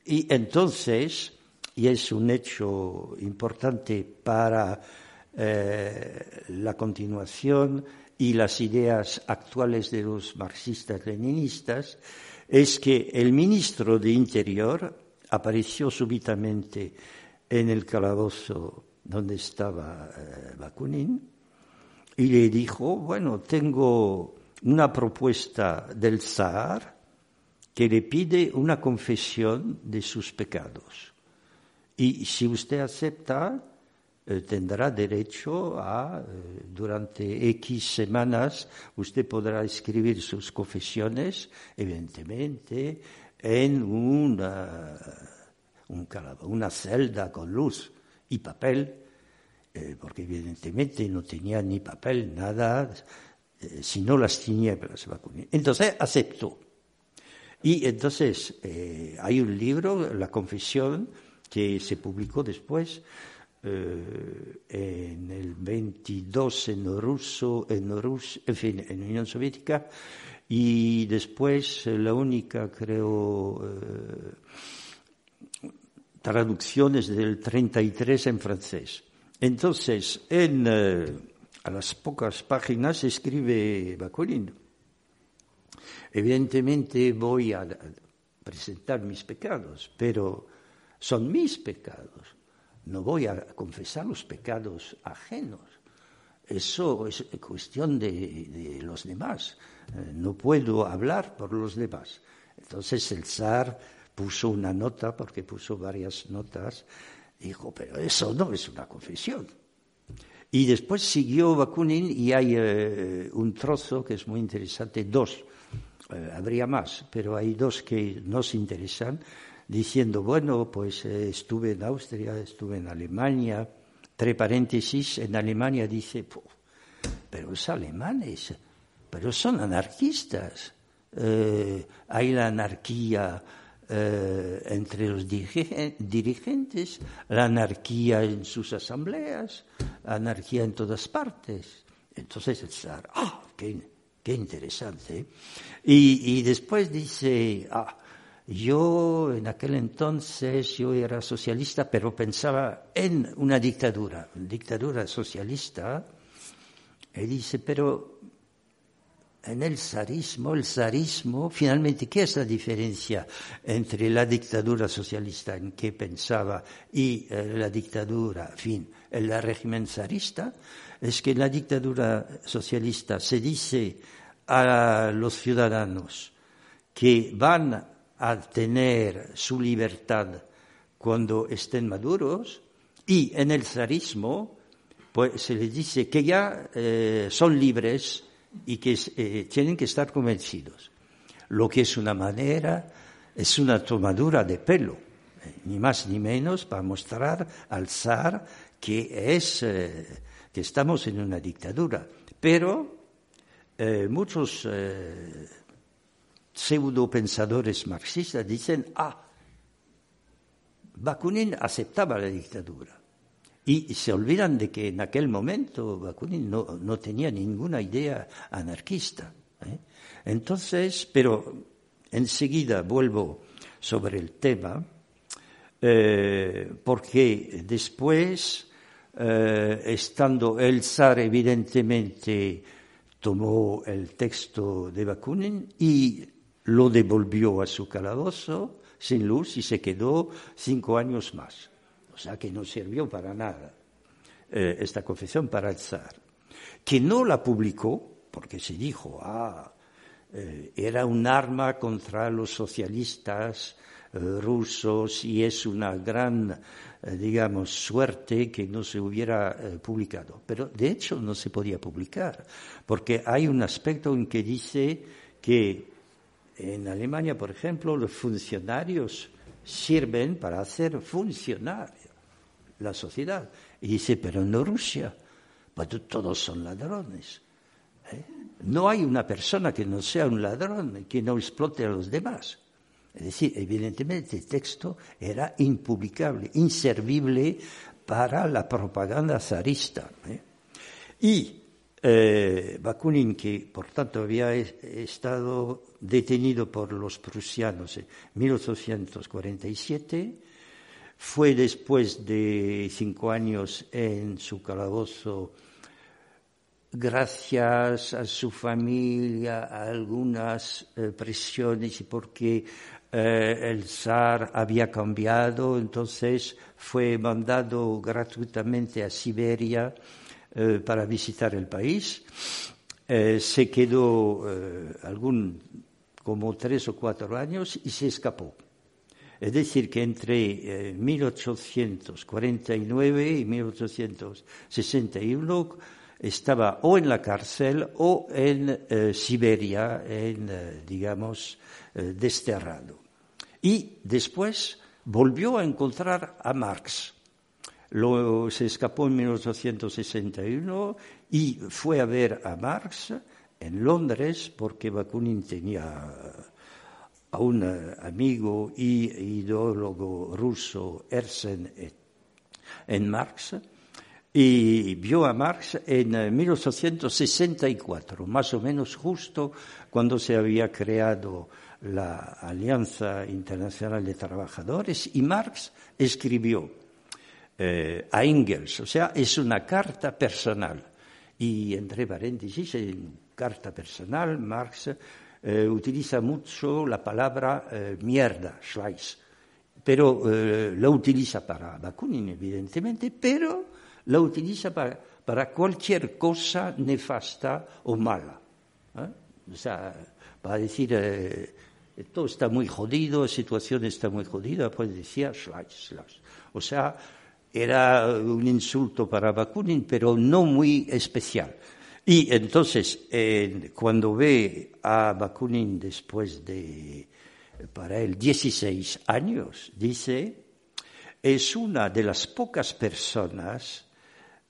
y entonces, y es un hecho importante para eh, la continuación y las ideas actuales de los marxistas-leninistas, es que el ministro de Interior apareció súbitamente en el calabozo donde estaba eh, Bakunin y le dijo, bueno, tengo una propuesta del zar que le pide una confesión de sus pecados. Y si usted acepta, tendrá derecho a, eh, durante X semanas, usted podrá escribir sus confesiones, evidentemente, en una, una celda con luz y papel, eh, porque evidentemente no tenía ni papel, nada, sino las tinieblas. Entonces aceptó. Y entonces eh, hay un libro, La Confesión, que se publicó después eh, en el 22 en ruso, en, Rus, en fin, en Unión Soviética, y después eh, la única, creo, traducciones del 33 en francés. Entonces, en, a las pocas páginas escribe Bakunin Evidentemente voy a presentar mis pecados, pero son mis pecados. No voy a confesar los pecados ajenos. Eso es cuestión de, los demás. Eh, no puedo hablar por los demás. Entonces el zar puso una nota, porque puso varias notas, dijo, pero eso no es una confesión. Y después siguió Bakunin y hay eh, un trozo que es muy interesante, dos eh, habría más, pero hay dos que nos interesan, diciendo, bueno, pues eh, estuve en Austria, estuve en Alemania, tres paréntesis, en Alemania dice, pero los alemanes, pero son anarquistas, eh, hay la anarquía entre los dirigentes, la anarquía en sus asambleas, la anarquía en todas partes. Entonces el zar, ¡ah! qué, qué interesante! Y, después dice, ah, yo en aquel entonces yo era socialista, pero pensaba en una dictadura, dictadura socialista. Y dice, pero en el zarismo, el zarismo, finalmente, ¿qué es la diferencia entre la dictadura socialista en que pensaba y eh, la dictadura, fin, el régimen zarista? Es que la dictadura socialista se dice a los ciudadanos que van a tener su libertad cuando estén maduros y en el zarismo pues se les dice que ya eh, son libres y que eh, tienen que estar convencidos. Lo que es una manera, es una tomadura de pelo, eh, ni más ni menos para mostrar al zar que es que estamos en una dictadura. Pero muchos eh, pseudo pensadores marxistas dicen, ah, Bakunin aceptaba la dictadura. Y se olvidan de que en aquel momento Bakunin no, tenía ninguna idea anarquista. ¿eh? Entonces, pero enseguida vuelvo sobre el tema, porque después, estando el zar evidentemente tomó el texto de Bakunin y lo devolvió a su calabozo sin luz y se quedó cinco años más. O sea que no sirvió para nada eh, esta confesión para el zar. Que no la publicó porque se dijo, ah, eh, era un arma contra los socialistas eh, rusos y es una gran digamos, suerte que no se hubiera publicado. Pero de hecho no se podía publicar, porque hay un aspecto en que dice que en Alemania, por ejemplo, los funcionarios sirven para hacer funcionar la sociedad. Y dice, pero en Rusia, pues todos son ladrones. ¿eh? No hay una persona que no sea un ladrón, que no explote a los demás. Es decir, evidentemente el texto era impublicable, inservible para la propaganda zarista. ¿eh? Y eh, Bakunin, que por tanto había estado detenido por los prusianos en 1847, fue después de cinco años en su calabozo gracias a su familia, a algunas eh, presiones y porque eh, el zar había cambiado, entonces fue mandado gratuitamente a Siberia eh, para visitar el país. Se quedó algún, como tres o cuatro años y se escapó. Es decir, que entre 1849 y 1861 estaba o en la cárcel o en Siberia, en, digamos, desterrado. Y después volvió a encontrar a Marx Luego se escapó en 1861 y fue a ver a Marx en Londres porque Bakunin tenía a un amigo y ideólogo ruso, Ersen, en Marx, y vio a Marx en 1864, más o menos justo cuando se había creado la Alianza Internacional de Trabajadores, y Marx escribió eh, a Engels. O sea, es una carta personal. Y entre paréntesis, en carta personal, Marx eh, utiliza mucho la palabra eh, mierda, Schleiss. Pero la utiliza para Bakunin, evidentemente, pero la utiliza para, para cualquier cosa nefasta o mala. O sea, para decir, todo está muy jodido, la situación está muy jodida, pues decía Schleiss. O sea, era un insulto para Bakunin, pero no muy especial. Y entonces, cuando ve a Bakunin después de, para él, 16 años, dice, es una de las pocas personas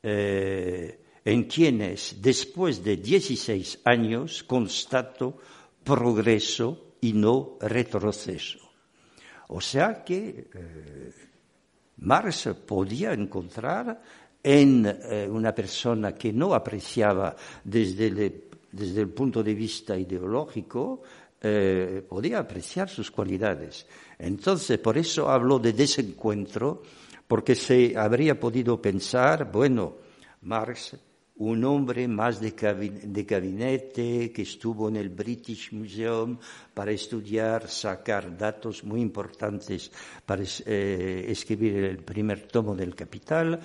eh, en quienes, después de 16 años, constato progreso y no retroceso. O sea que eh, Marx podía encontrar en eh, una persona que no apreciaba desde el, punto de vista ideológico, eh, podía apreciar sus cualidades. Entonces, por eso hablo de desencuentro, porque se habría podido pensar, bueno, Marx un hombre más de, gabinete que estuvo en el British Museum para estudiar, sacar datos muy importantes para eh, escribir el primer tomo del Capital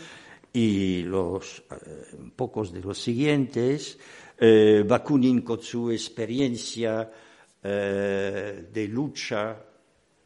y los eh, pocos de los siguientes. Eh, Bakunin con su experiencia de lucha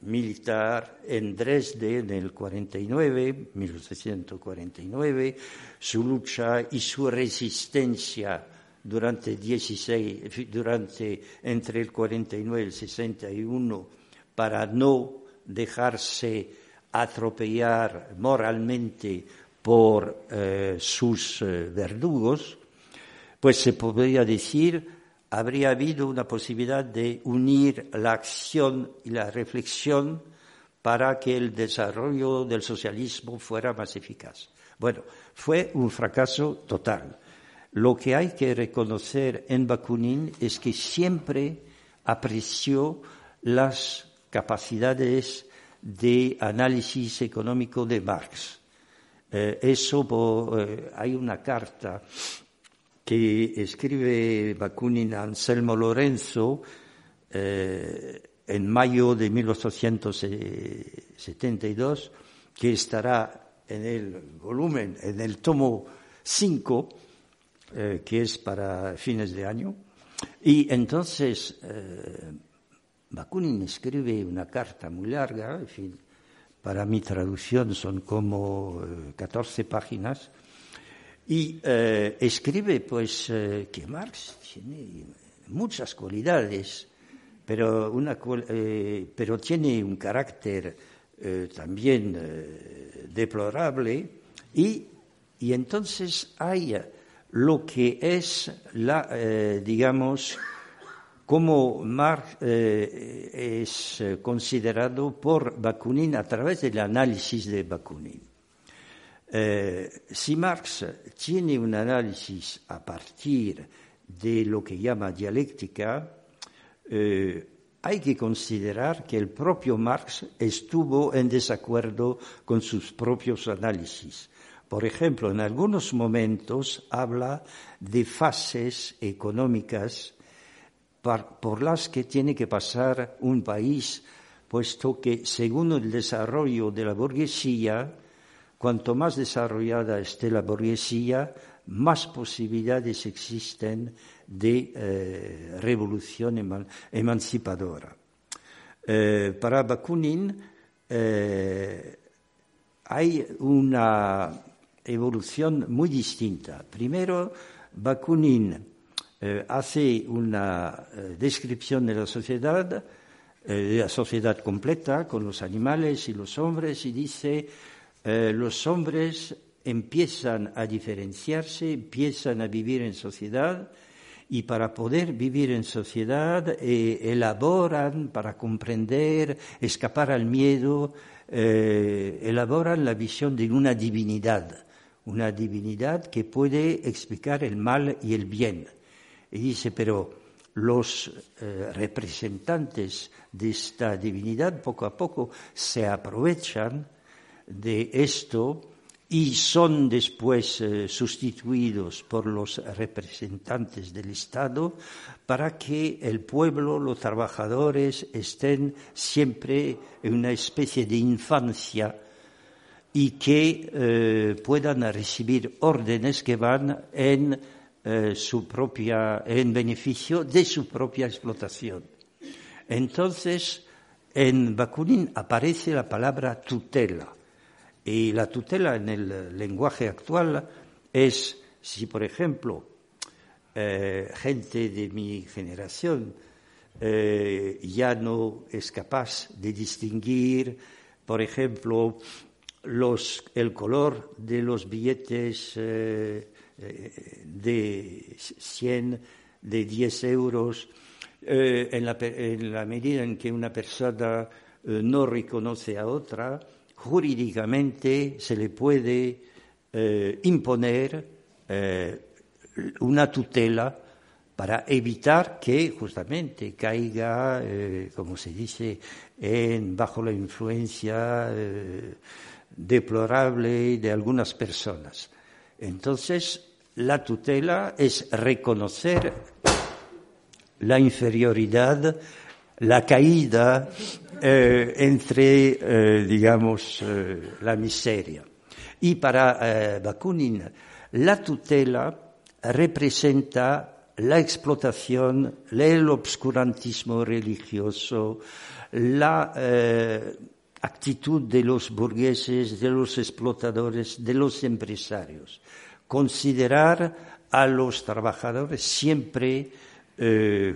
militar en Dresde en el 49, 1849, su lucha y su resistencia durante 16, durante entre el 49 y el 61 para no dejarse atropellar moralmente por eh, sus eh, verdugos, pues se podría decir habría habido una posibilidad de unir la acción y la reflexión para que el desarrollo del socialismo fuera más eficaz. Bueno, fue un fracaso total. Lo que hay que reconocer en Bakunin es que siempre apreció las capacidades de análisis económico de Marx. Eh, eso, eh, hay una carta que escribe Bakunin a Anselmo Lorenzo eh, en mayo de 1872, que estará en el volumen, en el tomo 5, eh, que es para fines de año. Y entonces eh, Bakunin escribe una carta muy larga, en fin, para mi traducción son como 14 páginas, y eh, escribe pues eh, que Marx tiene muchas cualidades, pero, una, eh, pero tiene un carácter también deplorable, y, y, entonces hay lo que es la, digamos, como Marx es considerado por Bakunin a través del análisis de Bakunin. si Marx tiene un análisis a partir de lo que llama dialéctica, eh, hay que considerar que el propio Marx estuvo en desacuerdo con sus propios análisis. Por ejemplo, en algunos momentos habla de fases económicas por las que tiene que pasar un país, puesto que según el desarrollo de la burguesía, cuanto más desarrollada esté la burguesía, más posibilidades existen de eh, revolución emancipadora. Eh, para Bakunin eh, hay una evolución muy distinta. Primero, Bakunin hace una descripción de la sociedad, de la sociedad completa, con los animales y los hombres, y dice, los hombres empiezan a diferenciarse, empiezan a vivir en sociedad y para poder vivir en sociedad eh, elaboran para comprender, escapar al miedo, eh, elaboran la visión de una divinidad, una divinidad que puede explicar el mal y el bien. Y dice, pero los eh, representantes de esta divinidad poco a poco se aprovechan de esto y son después eh, sustituidos por los representantes del Estado para que el pueblo, los trabajadores estén siempre en una especie de infancia y que eh, puedan recibir órdenes que van en eh, su propia, en beneficio de su propia explotación. Entonces, en Bakunin aparece la palabra tutela y la tutela en el lenguaje actual es, si por ejemplo, eh, gente de mi generación eh, ya no es capaz de distinguir, por ejemplo, los, el color de los billetes de 100, de 10 euros, en la, en, la, medida en que una persona no reconoce a otra, jurídicamente se le puede eh, imponer eh, una tutela para evitar que justamente caiga, eh, como se dice, en, bajo la influencia deplorable de algunas personas. Entonces, la tutela es reconocer la inferioridad, la caída eh, entre, eh, digamos, eh, la miseria. Y para Bakunin, la tutela representa la explotación, el obscurantismo religioso, la actitud de los burgueses, de los explotadores, de los empresarios. Considerar a los trabajadores siempre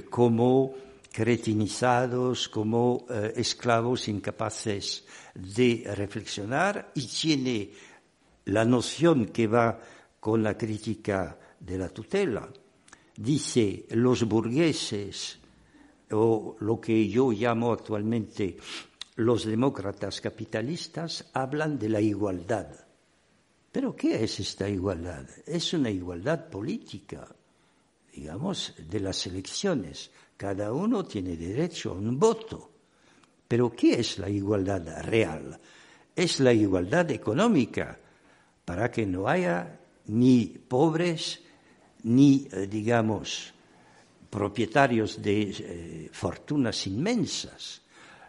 como cretinizados como eh, esclavos incapaces de reflexionar y tiene la noción que va con la crítica de la tutela. Dice, los burgueses, o lo que yo llamo actualmente los demócratas capitalistas, hablan de la igualdad. Pero ¿qué es esta igualdad? Es una igualdad política, digamos, de las elecciones cada uno tiene derecho a un voto. Pero ¿qué es la igualdad real? Es la igualdad económica, para que no haya ni pobres ni, eh, digamos, propietarios de eh, fortunas inmensas.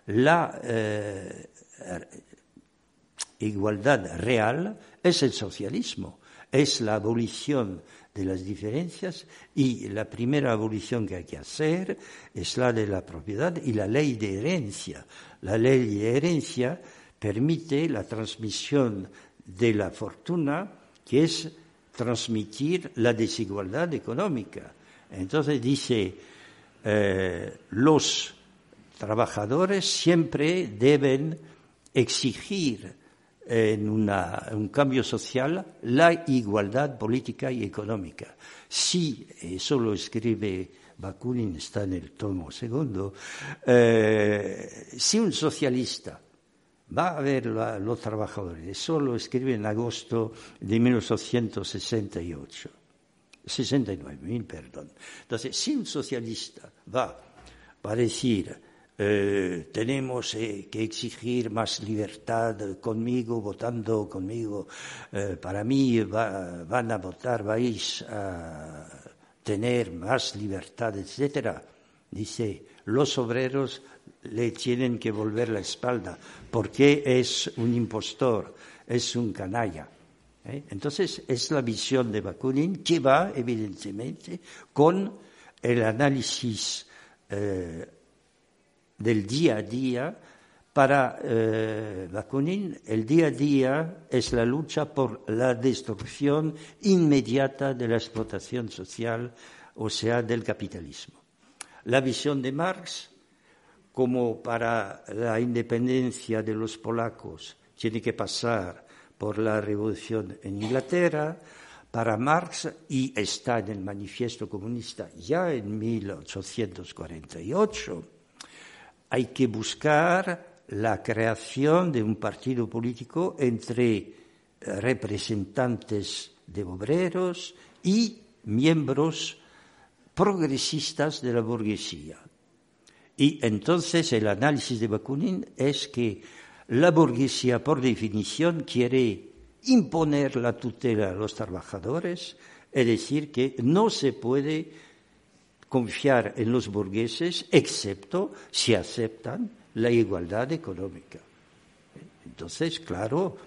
La eh, igualdad real es el socialismo, es la abolición de las diferencias y la primera abolición que hay que hacer es la de la propiedad y la ley de herencia. La ley de herencia permite la transmisión de la fortuna, que es transmitir la desigualdad económica. Entonces dice, eh, los trabajadores siempre deben exigir en un cambio social la igualdad política y económica. Si, eso lo escribe Bakunin, está en el tomo segundo, eh, si un socialista va a ver a los trabajadores, eso lo escribe en agosto de 1868, 69, perdón. Entonces, si un socialista va a decir eh, tenemos eh, que exigir más libertad conmigo, votando conmigo. Eh, para mí van a votar, vais a tener más libertad, etcétera. Dice, los obreros le tienen que volver la espalda porque es un impostor, es un canalla. Entonces, es la visión de Bakunin que va, evidentemente, con el análisis del día a día, para eh, Bakunin el día a día es la lucha por la destrucción inmediata de la explotación social, o sea, del capitalismo. La visión de Marx, como para la independencia de los polacos tiene que pasar por la revolución en Inglaterra, para Marx, y está en el manifiesto comunista ya en 1848, hay que buscar la creación de un partido político entre eh, representantes de obreros y miembros progresistas de la burguesía. Y entonces el análisis de Bakunin es que la burguesía, por definición, quiere imponer la tutela a los trabajadores, es decir, que no se puede confiar en los burgueses, excepto si aceptan la igualdad económica. Entonces, claro,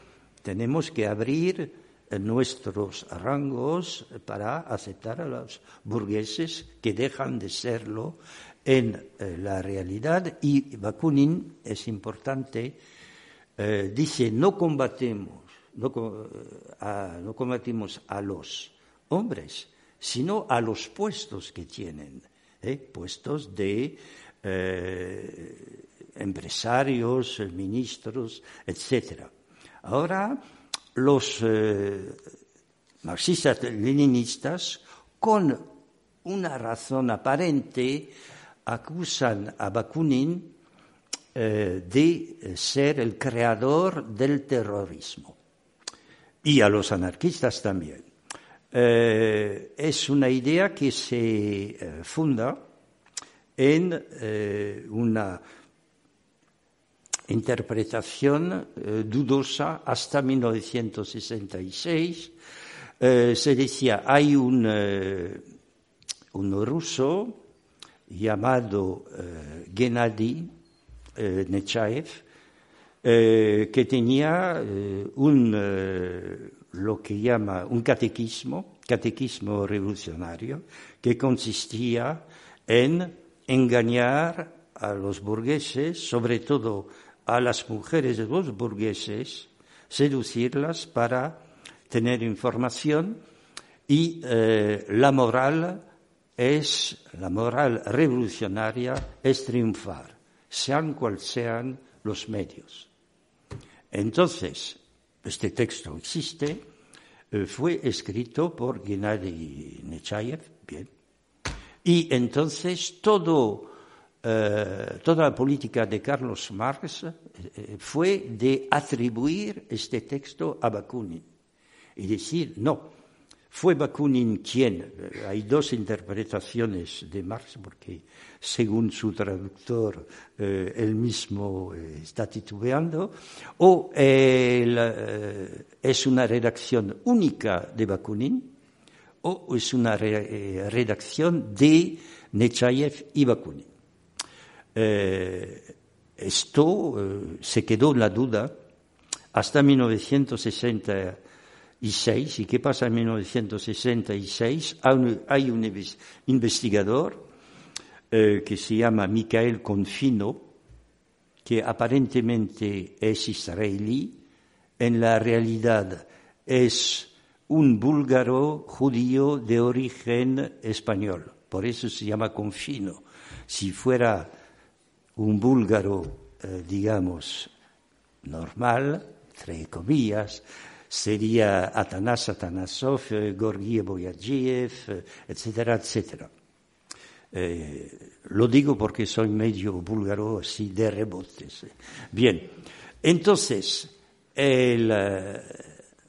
tenemos que abrir nuestros rangos para aceptar a los burgueses que dejan de serlo en eh, la realidad y Bakunin es importante eh, dice no combatemos no, eh, no combatimos a los hombres sino a los puestos que tienen, ¿eh? puestos de eh, empresarios, ministros, etc. Ahora, los eh, marxistas leninistas, con una razón aparente, acusan a Bakunin de ser el creador del terrorismo y a los anarquistas también. Eh, es una idea que se eh, funda en eh, una interpretación dudosa hasta 1966. se decía, hay un, un ruso llamado Gennady Nechayev que tenía un lo que llama un catequismo, catequismo revolucionario, que consistía en engañar a los burgueses, sobre todo a las mujeres de los burgueses, seducirlas para tener información y eh, la moral es, la moral revolucionaria es triunfar, sean cual sean los medios. Entonces, este texto existe, eh, fue escrito por Gennady Nechayev, bien. Y entonces eh, toda la política de Carlos Marx eh, fue de atribuir este texto a Bakunin y decir, no, fue Bakunin quien, hay dos interpretaciones de Marx, porque según su traductor eh, él mismo eh, está titubeando, o eh, es una redacción única de Bakunin, o es una redacción de Nechayev y Bakunin. esto se quedó en la duda hasta 1960 ¿Y qué pasa en 1966? Hay un, investigador eh, que se llama Michael Confino, que aparentemente es israelí, en la realidad es un búlgaro judío de origen español. Por eso se llama Confino. Si fuera un búlgaro, eh, digamos, normal, entre comillas, sería Atanas Atanasov, Gorgiev Boyagiev, etcétera, etcétera. Eh, lo digo porque soy medio búlgaro así de rebotes. Bien, entonces, el eh,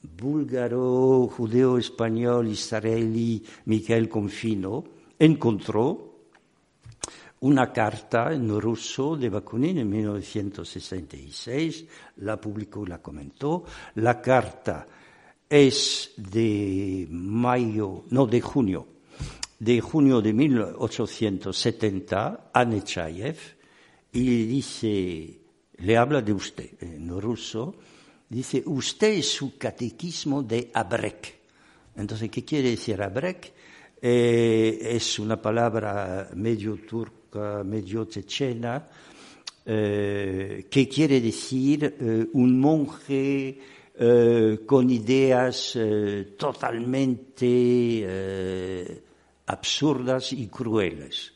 búlgaro, judeo, español, israelí Michael Confino encontró una carta en ruso de Bakunin en 1966, la publicó y la comentó. La carta es de mayo, no, de junio, de junio de 1870 a Nechayev y dice, le habla de usted en ruso, dice, usted es su catequismo de Abrek. Entonces, ¿qué quiere decir Abrek? Eh, es una palabra medio turca medio chechena, eh, que quiere decir eh, un monje eh, con ideas totalmente absurdas y crueles.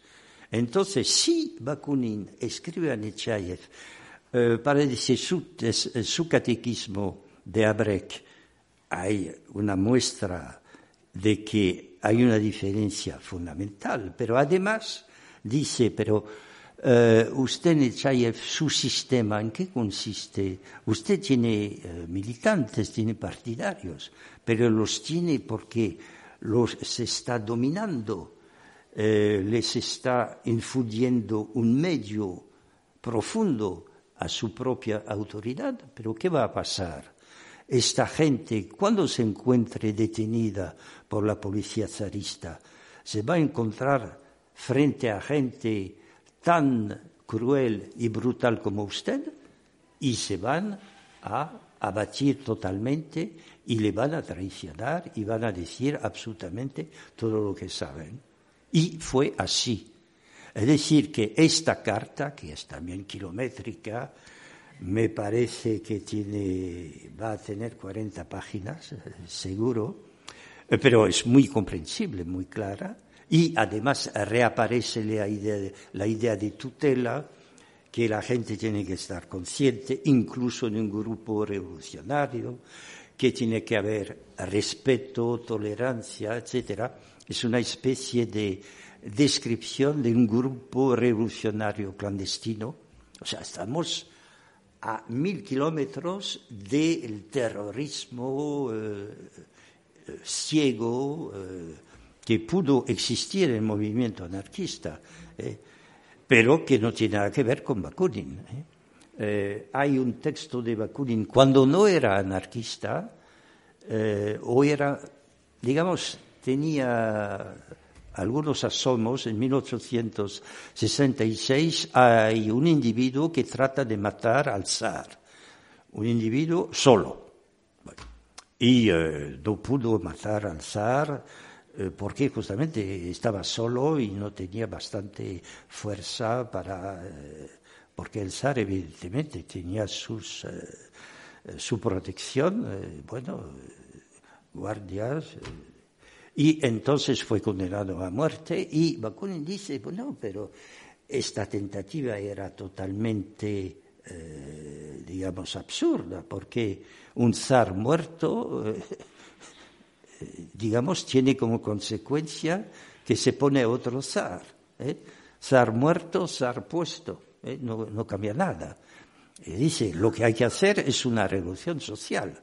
Entonces, si Bakunin escribe a Nechayev para decir su, su catequismo de Abrek, hay una muestra de que hay una diferencia fundamental, pero además dice, pero uh, usted, Nechayev, su sistema, ¿en qué consiste? Usted tiene uh, militantes, tiene partidarios, pero los tiene porque los se está dominando, eh, les está infundiendo un medio profundo a su propia autoridad. Pero ¿qué va a pasar? Esta gente, cuando se encuentre detenida por la policía zarista, se va a encontrar frente a gente tan cruel y brutal como usted y se van a abatir totalmente y le van a traicionar y van a decir absolutamente todo lo que saben. Y fue así. Es decir, que esta carta, que es también kilométrica, me parece que tiene, va a tener 40 páginas, seguro, pero es muy comprensible, muy clara, y además reaparece la idea, de, la idea de tutela, que la gente tiene que estar consciente, incluso en un grupo revolucionario, que tiene que haber respeto, tolerancia, etc. Es una especie de descripción de un grupo revolucionario clandestino. O sea, estamos a mil kilómetros del terrorismo eh, eh, ciego, eh, que pudo existir el movimiento anarquista, eh, pero que no tiene nada que ver con Bakunin. Eh. Eh, hay un texto de Bakunin cuando no era anarquista, o era, digamos, tenía algunos asomos, en 1866 hay un individuo que trata de matar al zar, un individuo solo. Y no pudo matar al zar, porque justamente estaba solo y no tenía bastante fuerza para, eh, porque el zar evidentemente tenía sus, eh, su protección, bueno, guardias, y entonces fue condenado a muerte y Bakunin dice, bueno, pero esta tentativa era totalmente, digamos, absurda, porque un zar muerto digamos, tiene como consecuencia que se pone otro zar. ¿eh? Zar muerto, zar puesto. ¿eh? No, cambia nada. dice, lo que hay que hacer es una revolución social.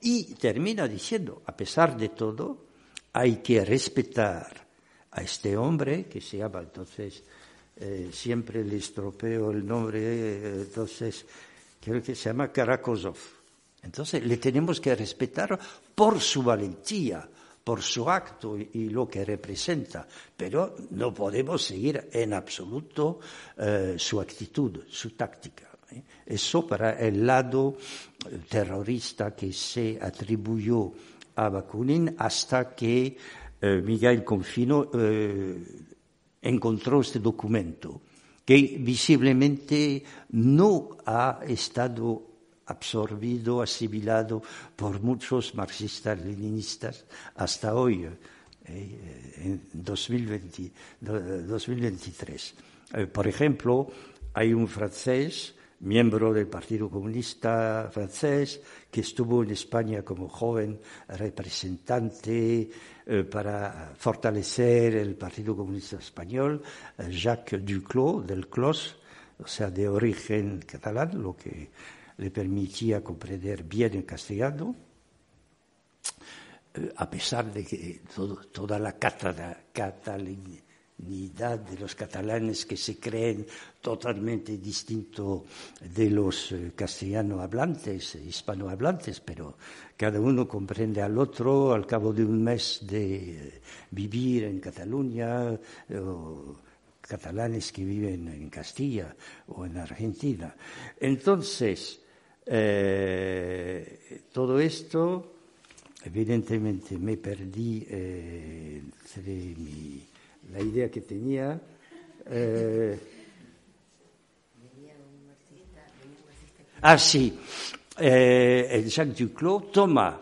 Y termina diciendo, a pesar de todo, hay que respetar a este hombre que se llama entonces, eh, siempre le estropeo el nombre, eh, entonces, creo que se llama Karakosov. Entonces le tenemos que respetar por su valentía, por su acto y, lo que representa, pero no podemos seguir en absoluto eh, su actitud, su táctica. ¿eh? Eso para el lado eh, terrorista que se atribuyó a Bakunin hasta que Miguel Confino encontró este documento que visiblemente no ha estado absorbido, asimilado por muchos marxistas-leninistas hasta hoy, eh, en 2020, 2023. Eh, por ejemplo, hay un francés, miembro del Partido Comunista francés, que estuvo en España como joven representante eh, para fortalecer el Partido Comunista Español, eh, Jacques Duclos, del Clos, o sea, de origen catalán, lo que le permitía comprender bien el castellano, eh, a pesar de que toda la catalanidad de los catalanes que se creen totalmente distinto de los eh, castellano hablantes, hispanohablantes, pero cada uno comprende al otro al cabo de un mes de vivir en Cataluña, o catalanes que viven en Castilla o en Argentina. Entonces, eh, todo esto, evidentemente me perdí eh, la idea que tenía. Eh, ah, sí. Jacques Duclos toma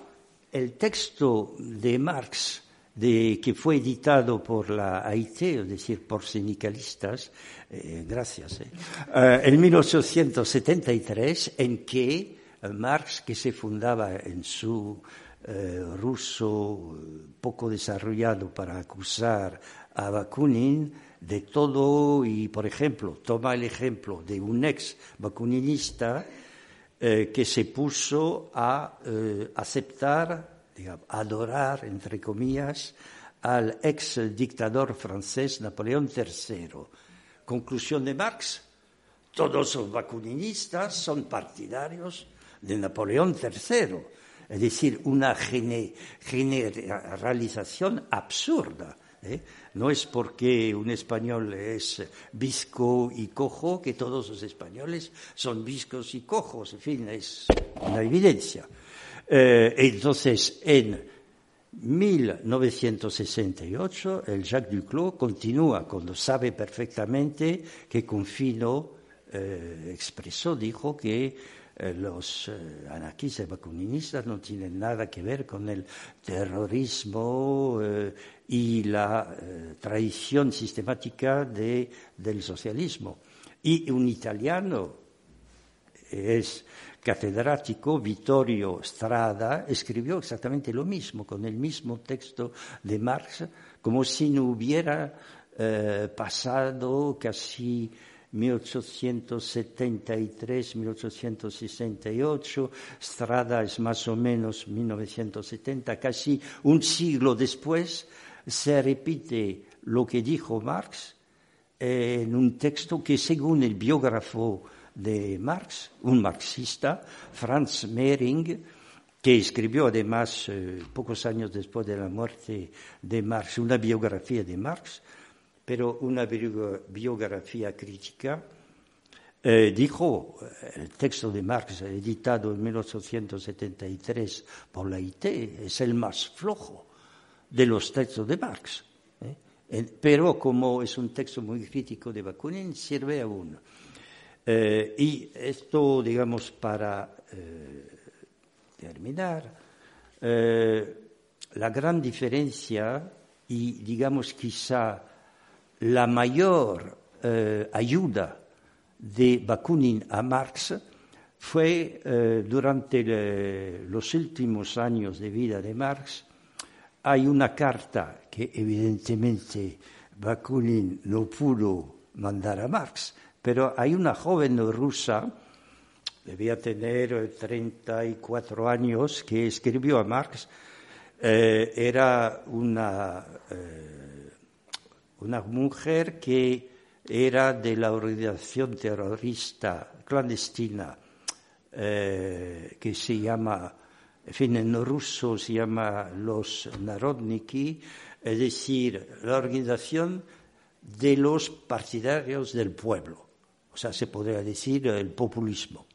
el texto de Marx de, que fue editado por la AIT, es decir, por sindicalistas, eh, gracias, eh, eh, en 1873, en que Marx, que se fundaba en su ruso poco desarrollado para acusar a Bakunin de todo y, por ejemplo, toma el ejemplo de un ex bakuninista que se puso a aceptar adorar, entre comillas, al ex dictador francés Napoleón III. Conclusión de Marx, todos los vacuninistas son partidarios de Napoleón III. Es decir, una generalización absurda. ¿eh? No es porque un español es visco y cojo que todos los españoles son viscos y cojos. En fin, es una evidencia. Eh, entonces, en 1968, el Jacques Duclos continúa cuando sabe perfectamente que Confino eh, expresó, dijo que eh, los anarquistas vacunistas no tienen nada que ver con el terrorismo y la traición sistemática del socialismo. Y un italiano es catedrático Vittorio Strada escribió exactamente lo mismo, con el mismo texto de Marx, como si no hubiera eh, pasado casi 1873-1868, Strada es más o menos 1970, casi un siglo después se repite lo que dijo Marx en un texto que según el biógrafo de Marx, un marxista, Franz Mehring, que escribió además eh, pocos años después de la muerte de Marx una biografía de Marx, pero una biografía crítica, eh, dijo, eh, el texto de Marx, editado en 1873 por la IT, es el más flojo de los textos de Marx. pero como es un texto muy crítico de Bakunin, sirve aún. Eh, y esto, digamos, para eh, terminar, eh, la gran diferencia y, digamos, quizá la mayor ayuda de Bakunin a Marx fue durante los últimos años de vida de Marx. Hay una carta que evidentemente Bakunin no pudo mandar a Marx, pero hay una joven rusa, debía tener 34 años, que escribió a Marx. Eh, era una, eh, una mujer que era de la organización terrorista clandestina eh, que se llama, en fin, en ruso se llama los Narodniki, es decir, la organización de los partidarios del pueblo o sea, se podría decir el populismo.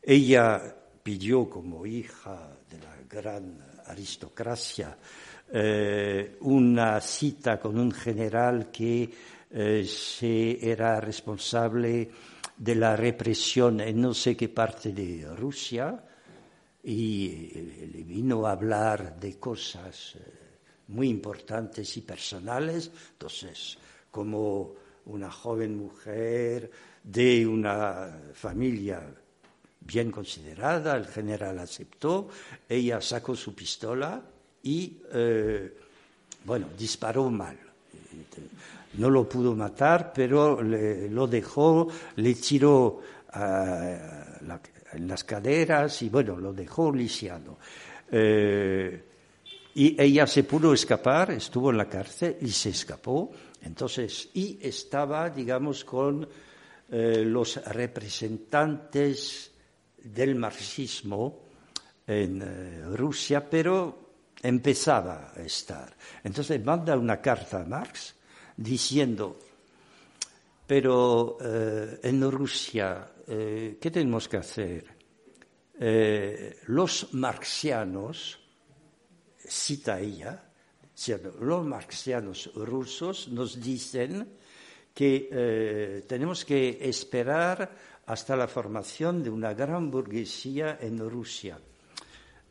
Ella pidió como hija de la gran aristocracia eh, una cita con un general que eh, se era responsable de la represión en no sé qué parte de Rusia y eh, le vino a hablar de cosas muy importantes y personales. Entonces, como una joven mujer de una familia bien considerada, el general aceptó, ella sacó su pistola y, eh, bueno, disparó mal. No lo pudo matar, pero lo dejó, le tiró en las caderas y, bueno, lo dejó lisiado. Eh, y ella se pudo escapar, estuvo en la cárcel y se escapó. Entonces, y estaba, digamos, con eh, los representantes del marxismo en eh, Rusia, pero empezaba a estar. Entonces manda una carta a Marx diciendo, pero eh, en Rusia, ¿qué tenemos que hacer? los marxianos, cita ella, los marxianos rusos nos dicen que eh, tenemos que esperar hasta la formación de una gran burguesía en Rusia.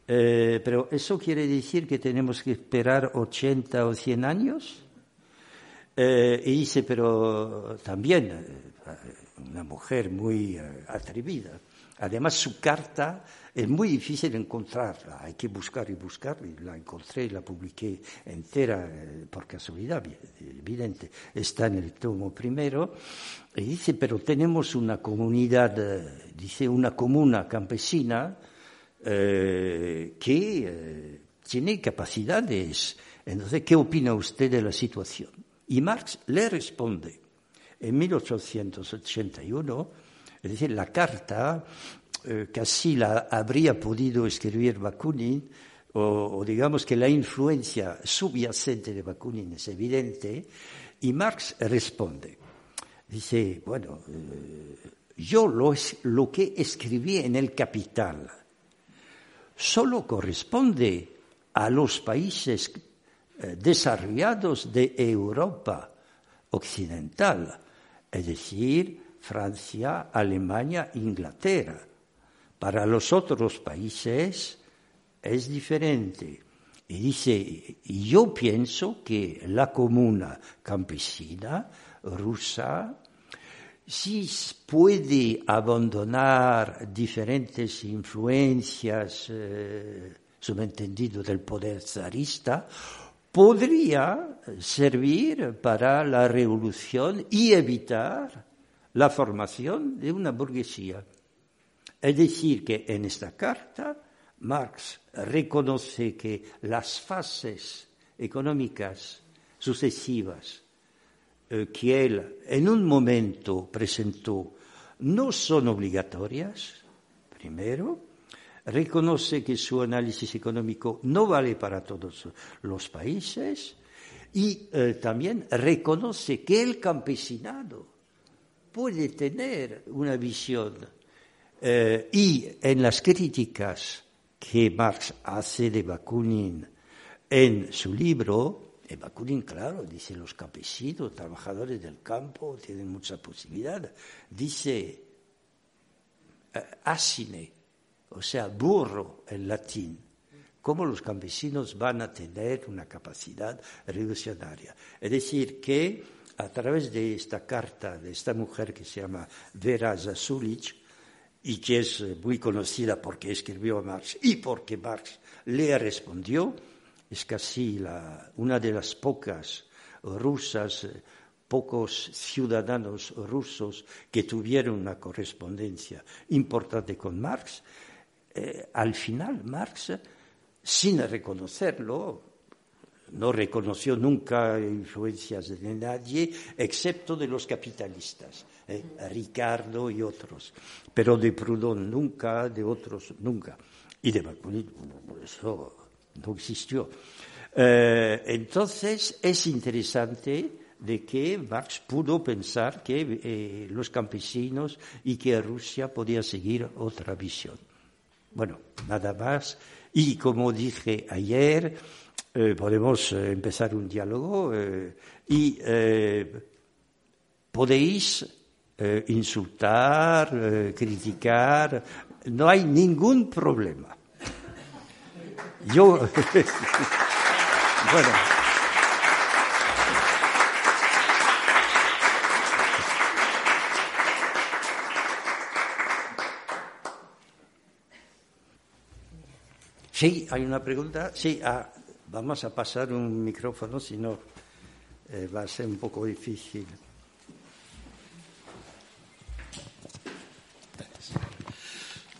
Eh, pero ¿eso quiere decir que tenemos que esperar 80 o 100 años? Eh, y dice, pero también una mujer muy atrevida. Además, su carta es muy difícil encontrarla, hay que buscar y buscar, y la encontré y la publiqué entera eh, por casualidad, evidente, está en el tomo primero, y dice, pero tenemos una comunidad, eh, dice, una comuna campesina eh, que tiene capacidades. Entonces, ¿qué opina usted de la situación? Y Marx le responde, en 1881, es decir, la carta eh, casi la habría podido escribir Bakunin, o, digamos que la influencia subyacente de Bakunin es evidente, y Marx responde. Dice, bueno, eh, yo lo, lo que escribí en el Capital solo corresponde a los países eh, desarrollados de Europa occidental, es decir, Francia, Alemania, Inglaterra. Para los otros países es diferente. Y dice, yo pienso que la comuna campesina rusa sí puede abandonar diferentes influencias, eh, subentendido del poder zarista, podría servir para la revolución y evitar la formación de una burguesía. Es decir, que en esta carta Marx reconoce que las fases económicas sucesivas eh, que él en un momento presentó no son obligatorias, primero, reconoce que su análisis económico no vale para todos los países y eh, también reconoce que el campesinado puede tener una visión. Eh, y en las críticas que Marx hace de Bakunin en su libro, de Bakunin, claro, dice los campesinos, trabajadores del campo, tienen mucha posibilidad. Dice eh, asine, o sea, burro en latín. ¿Cómo los campesinos van a tener una capacidad revolucionaria? Es decir, que a través de esta carta de esta mujer que se llama Vera Zasulich y que es eh, muy conocida porque escribió a Marx y porque Marx le respondió, es casi la, una de las pocas rusas, eh, pocos ciudadanos rusos que tuvieron una correspondencia importante con Marx. Eh, al final, Marx, sin reconocerlo, no reconoció nunca influencias de nadie, excepto de los capitalistas, ¿eh? Ricardo y otros, pero de Proudhon nunca, de otros nunca, y de Bakunin, eso no existió. Eh, entonces es interesante de que Marx pudo pensar que eh, los campesinos y que Rusia podía seguir otra visión. Bueno, nada más. Y como dije ayer, eh, podemos eh, empezar un diálogo eh, y podéis insultar, criticar, no hay ningún problema. Yo, bueno. Sí, hay una pregunta. Sí, ah, vamos a pasar un micrófono, si no eh, va a ser un poco difícil.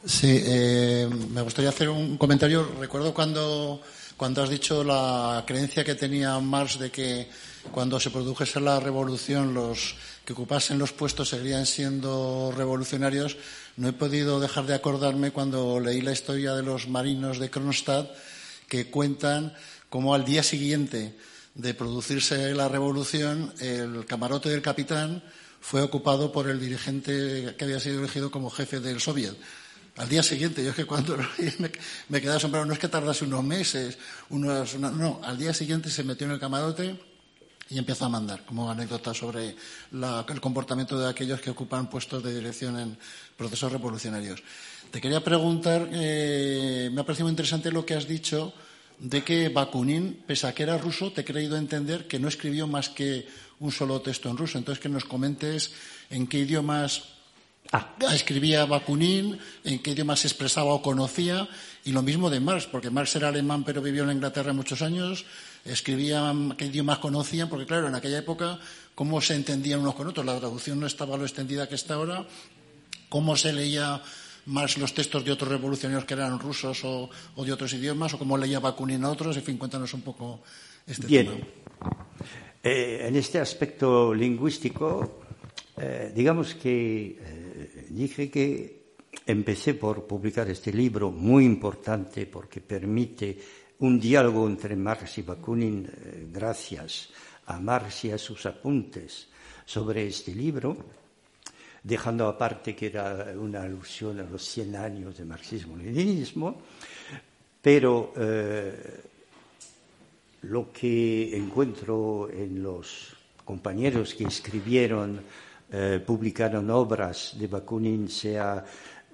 Sí, eh, me gustaría hacer un comentario. Recuerdo cuando, cuando has dicho la creencia que tenía Marx de que cuando se produjese la revolución los que ocupasen los puestos seguirían siendo revolucionarios. No he podido dejar de acordarme cuando leí la historia de los marinos de Kronstadt que cuentan cómo al día siguiente de producirse la revolución el camarote del capitán fue ocupado por el dirigente que había sido elegido como jefe del soviet al día siguiente, yo es que cuando me, me quedaba asombrado, no es que tardase unos meses, unos, no, al día siguiente se metió en el camarote y empezó a mandar, como anécdota sobre el comportamiento de aquellos que ocupan puestos de dirección en procesos revolucionarios. Te quería preguntar, eh, me ha parecido muy interesante lo que has dicho de que Bakunin, pese a que era ruso, te he creído entender que no escribió más que un solo texto en ruso. Entonces, que nos comentes en qué idiomas Ah. Escribía Bakunin, en qué idioma se expresaba o conocía, y lo mismo de Marx, porque Marx era alemán pero vivió en Inglaterra muchos años, escribía qué idiomas conocían, porque claro, en aquella época, ¿cómo se entendían unos con otros? La traducción no estaba lo extendida que está ahora. ¿Cómo se leía Marx los textos de otros revolucionarios que eran rusos o, de otros idiomas? ¿O cómo leía Bakunin a otros? En fin, cuéntanos un poco este Bien. Eh, en este aspecto lingüístico, eh, digamos que eh, dije que empecé por publicar este libro muy importante porque permite un diálogo entre Marx y Bakunin eh, gracias a Marx y a sus apuntes sobre este libro, dejando aparte que era una alusión a los 100 años de marxismo-leninismo, pero eh, lo que encuentro en los compañeros que escribieron eh, publicaron obras de Bakunin, sea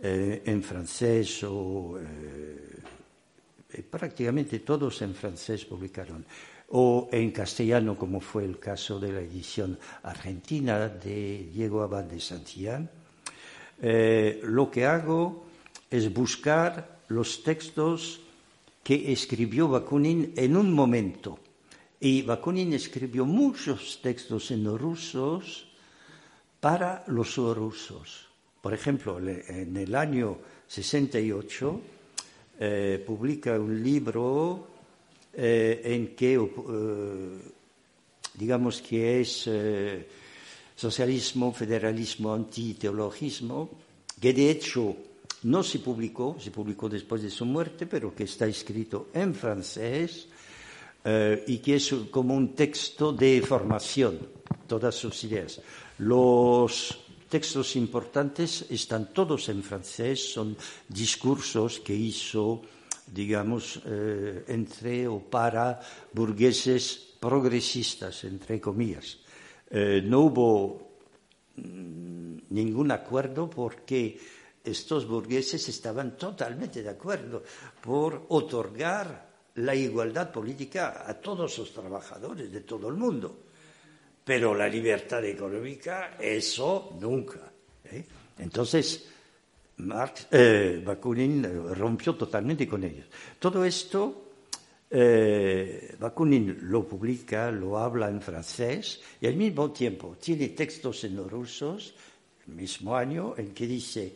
eh, en francés o prácticamente todos en francés publicaron, o en castellano, como fue el caso de la edición argentina de Diego Abad de Santillán. lo que hago es buscar los textos que escribió Bakunin en un momento. Y Bakunin escribió muchos textos en rusos para los rusos. Por ejemplo, en el año 68 eh, publica un libro eh, en que, eh, digamos que es socialismo, federalismo, antiteologismo, que de hecho no se publicó, se publicó después de su muerte, pero que está escrito en francés y que es como un texto de formación, todas sus ideas. Los textos importantes están todos en francés, son discursos que hizo, digamos, eh, entre o para burgueses progresistas, entre comillas. Eh, no hubo mm, ningún acuerdo porque estos burgueses estaban totalmente de acuerdo por otorgar la igualdad política a todos los trabajadores de todo el mundo pero la libertad económica, eso nunca. ¿eh? Entonces, Marx, eh, Bakunin rompió totalmente con ellos. Todo esto, eh, Bakunin lo publica, lo habla en francés y al mismo tiempo tiene textos en rusos, el mismo año, en que dice,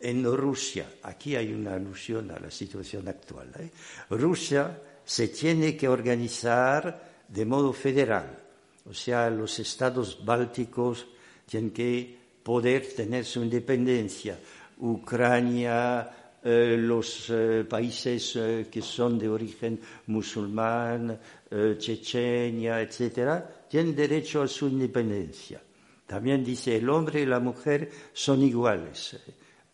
en Rusia, aquí hay una alusión a la situación actual, Rusia se tiene que organizar de modo federal o sea, los estados bálticos tienen que poder tener su independencia. Ucrania, eh, los eh, países eh, que son de origen musulmán, Chechenia, etcétera, tienen derecho a su independencia. También dice el hombre y la mujer son iguales.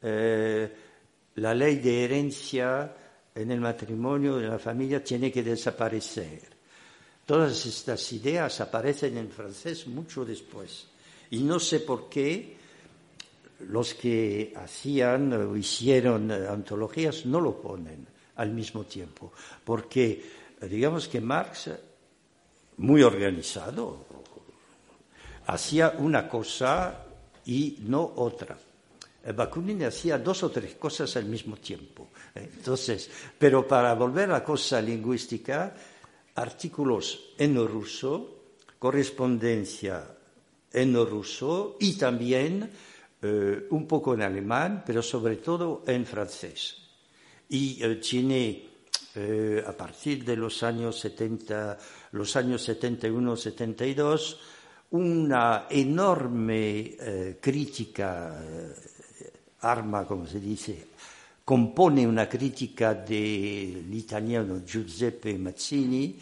la ley de herencia en el matrimonio, en la familia, tiene que desaparecer. Todas estas ideas aparecen en francés mucho después. Y no sé por qué los que hacían o hicieron antologías no lo ponen al mismo tiempo. Porque digamos que Marx, muy organizado, hacía una cosa y no otra. Bakunin hacía dos o tres cosas al mismo tiempo. Entonces, pero para volver a la cosa lingüística, artículos en ruso, correspondencia en ruso y también eh, un poco en alemán, pero sobre todo en francés. Y eh, tiene, eh, a partir de los años 70, los años 71-72, una enorme crítica, arma, como se dice, compone una crítica del italiano Giuseppe Mazzini,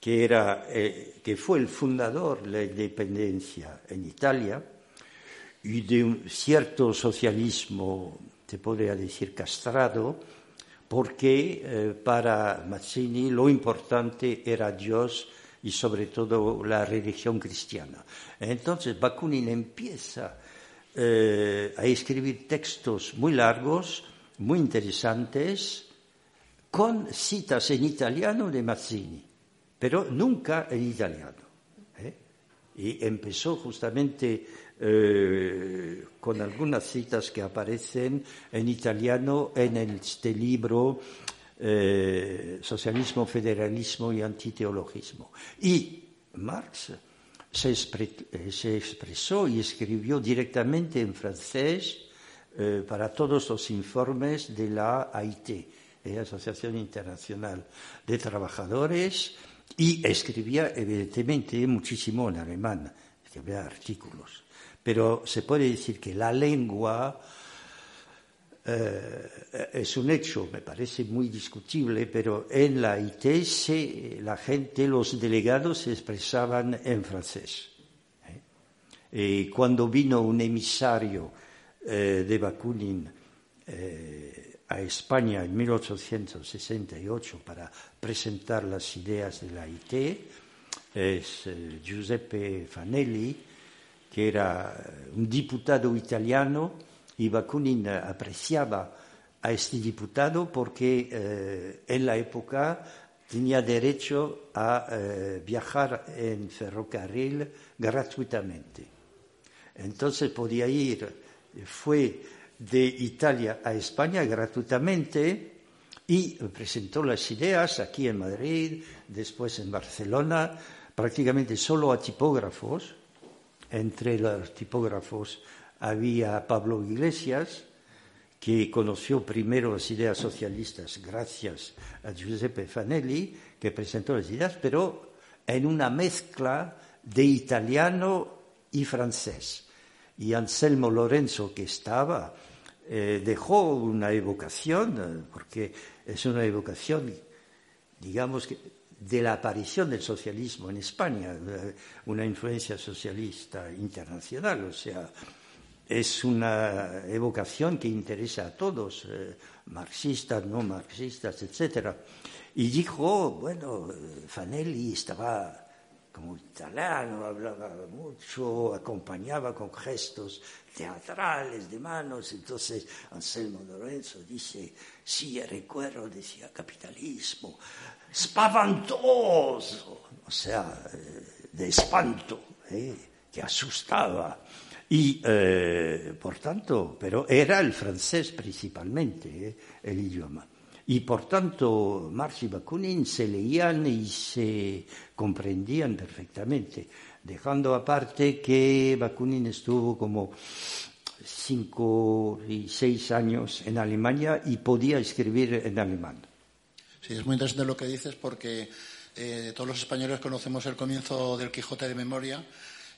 que, era, que fue el fundador de la independencia en Italia, y de un cierto socialismo, se podría decir, castrado, porque eh, para Mazzini lo importante era Dios y sobre todo la religión cristiana. Entonces Bakunin empieza eh, a escribir textos muy largos, muy interesantes, con citas en italiano de Mazzini, pero nunca en italiano. ¿eh? Y empezó justamente eh, con algunas citas que aparecen en italiano en este libro eh, Socialismo, Federalismo y Antiteologismo. Y Marx se, eh, expresó y escribió directamente en francés para todos los informes de la AIT, Asociación Internacional de Trabajadores, y escribía evidentemente muchísimo en alemán, escribía artículos pero se puede decir que la lengua eh, es un hecho, me parece muy discutible, pero en la IT la gente, los delegados se expresaban en francés. ¿eh? Y cuando vino un emisario eh, de Bakunin a España en 1868 para presentar las ideas de la IT, es Giuseppe Fanelli, que era un diputado italiano y Bakunin apreciaba a este diputado porque eh, en la época tenía derecho a eh, viajar en ferrocarril gratuitamente. Entonces podía ir, fue de Italia a España gratuitamente y presentó las ideas aquí en Madrid, después en Barcelona, prácticamente solo a tipógrafos, entre los tipógrafos había Pablo Iglesias, que conoció primero las ideas socialistas gracias a Giuseppe Fanelli, que presentó las ideas, pero en una mezcla de italiano y francés. Y Anselmo Lorenzo, que estaba, eh, dejó una evocación, eh, porque es una evocación, digamos que de la aparición del socialismo en España, una influencia socialista internacional, o sea, es una evocación que interesa a todos, eh, marxistas, no marxistas, etc. Y dijo, bueno, Fanelli estaba como italiano, hablaba mucho, acompañaba con gestos teatrales de manos. Entonces Anselmo Lorenzo dice, sí, recuerdo, decía, capitalismo, spavantoso, o sea, eh, de espanto, eh, que asustaba. Y, eh, por tanto, pero era el francés principalmente, el idioma. Y por tanto, Marx y Bakunin se leían y se comprendían perfectamente, dejando aparte que Bakunin estuvo como cinco y seis años en Alemania y podía escribir en alemán. Sí, es muy interesante lo que dices porque eh, todos los españoles conocemos el comienzo del Quijote de memoria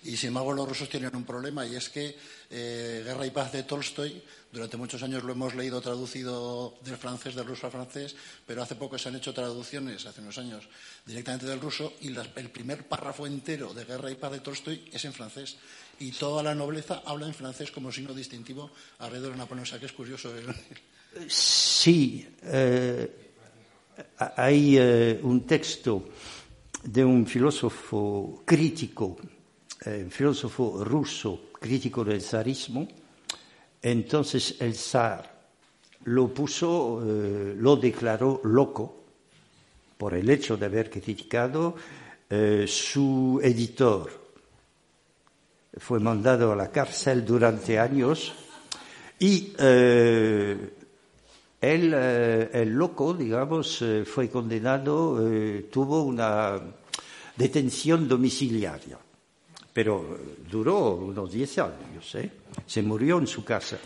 y sin embargo los rusos tienen un problema y es que eh, Guerra y Paz de Tolstoy durante muchos años lo hemos leído traducido del francés, del ruso al francés, pero hace poco se han hecho traducciones, hace unos años, directamente del ruso y el primer párrafo entero de Guerra y Paz de Tolstoy es en francés y toda la nobleza habla en francés como signo distintivo alrededor de Napoleón. O sea que es curioso. Sí. Eh, hay eh, un texto de un filósofo crítico, eh, un filósofo ruso crítico del zarismo, entonces el zar lo puso, eh, lo declaró loco por el hecho de haber criticado su editor. Fue mandado a la cárcel durante años Y eh, el loco, digamos, eh, fue condenado, tuvo una detención domiciliaria, pero duró unos 10 años, se murió en su casa.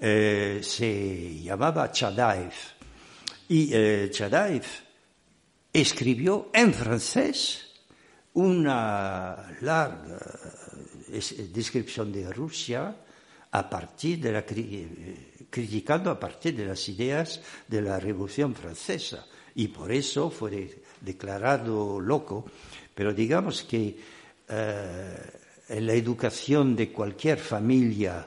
se llamaba Chadaev. Y Chadaev escribió en francés una larga descripción de Rusia a partir de la criticando a partir de las ideas de la Revolución Francesa y por eso fue declarado loco. Pero digamos que eh, en la educación de cualquier familia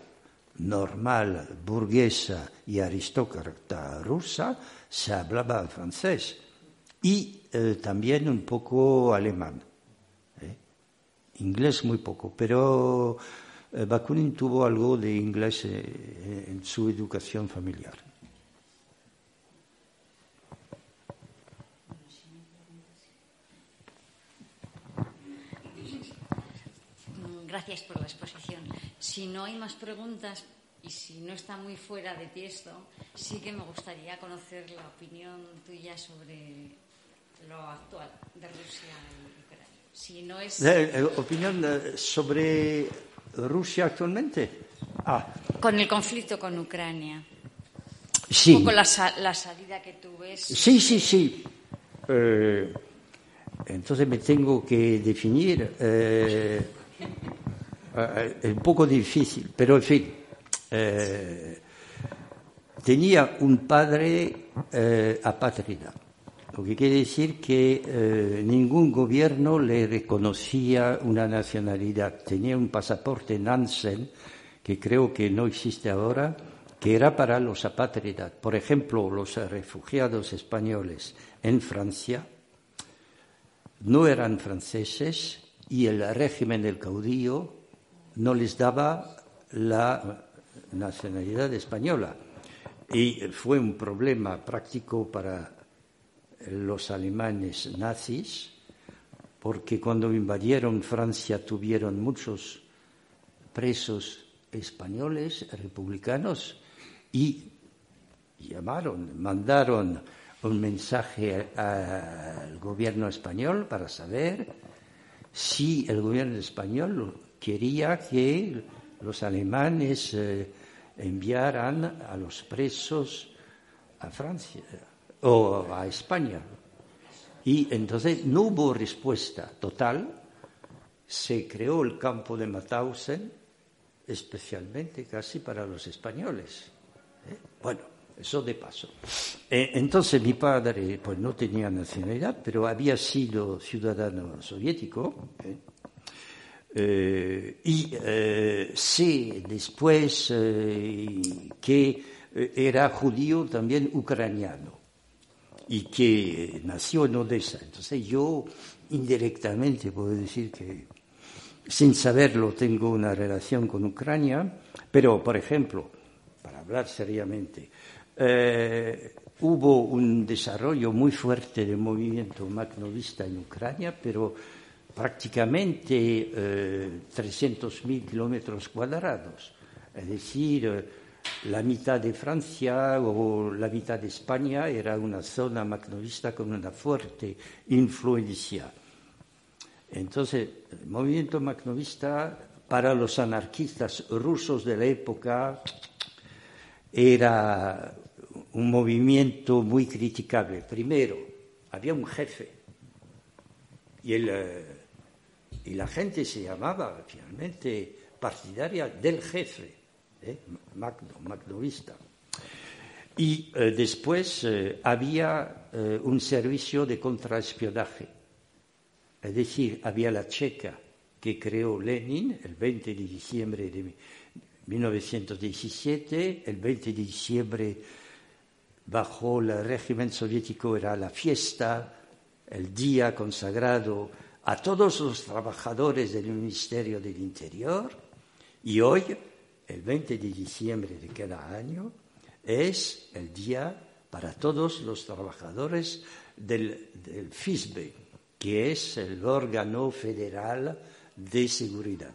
normal, burguesa y aristócrata rusa se hablaba francés y eh, también un poco alemán. ¿eh? Inglés muy poco, pero Bakunin tuvo algo de inglés eh, en su educación familiar. Gracias por la exposición. Si no hay más preguntas y si no está muy fuera de ti esto, sí que me gustaría conocer la opinión tuya sobre lo actual de Rusia y Ucrania. Si no es... Eh, opinión sobre Rusia actualmente? Ah. Con el conflicto con Ucrania. Sí. Un poco la, salida que tú ves. Sí, sí, sí. Eh, entonces me tengo que definir. Eh, eh, es un poco difícil, pero en fin. tenía un padre apátrida lo que quiere decir que eh, ningún gobierno le reconocía una nacionalidad. Tenía un pasaporte Nansen, que creo que no existe ahora, que era para los apátridas. Por ejemplo, los refugiados españoles en Francia no eran franceses y el régimen del caudillo no les daba la nacionalidad española. Y fue un problema práctico para los alemanes nazis, porque cuando invadieron Francia tuvieron muchos presos españoles, republicanos, y llamaron, mandaron un mensaje al gobierno español para saber si el gobierno español quería que los alemanes eh, enviaran a los presos a Francia, o a España. Y entonces no hubo respuesta total. Se creó el campo de Mauthausen, especialmente casi para los españoles. ¿eh? Bueno, eso de paso. Eh, entonces mi padre pues no tenía nacionalidad, pero había sido ciudadano soviético. ¿eh? y sé después que era judío también ucraniano y que nació en Odessa. Entonces yo indirectamente puedo decir que sin saberlo tengo una relación con Ucrania, pero por ejemplo, para hablar seriamente, eh, hubo un desarrollo muy fuerte del movimiento magnovista en Ucrania, pero prácticamente eh, 300.000 kilómetros cuadrados. Es decir, eh, la mitad de Francia o la mitad de España era una zona magnovista con una fuerte influencia. Entonces, el movimiento magnovista para los anarquistas rusos de la época era un movimiento muy criticable. Primero, había un jefe y, eh, y la gente se llamaba finalmente partidaria del jefe ¿eh? magnovista. Y eh, después eh, había un servicio de contraespionaje, es decir, había la checa que creó Lenin el 20 de diciembre de 1917, el 20 de diciembre bajo el régimen soviético era la fiesta, el día consagrado a todos los trabajadores del Ministerio del Interior, y hoy el 20 de diciembre de cada año es el día para todos los trabajadores del, FISBE, que es el órgano federal de seguridad.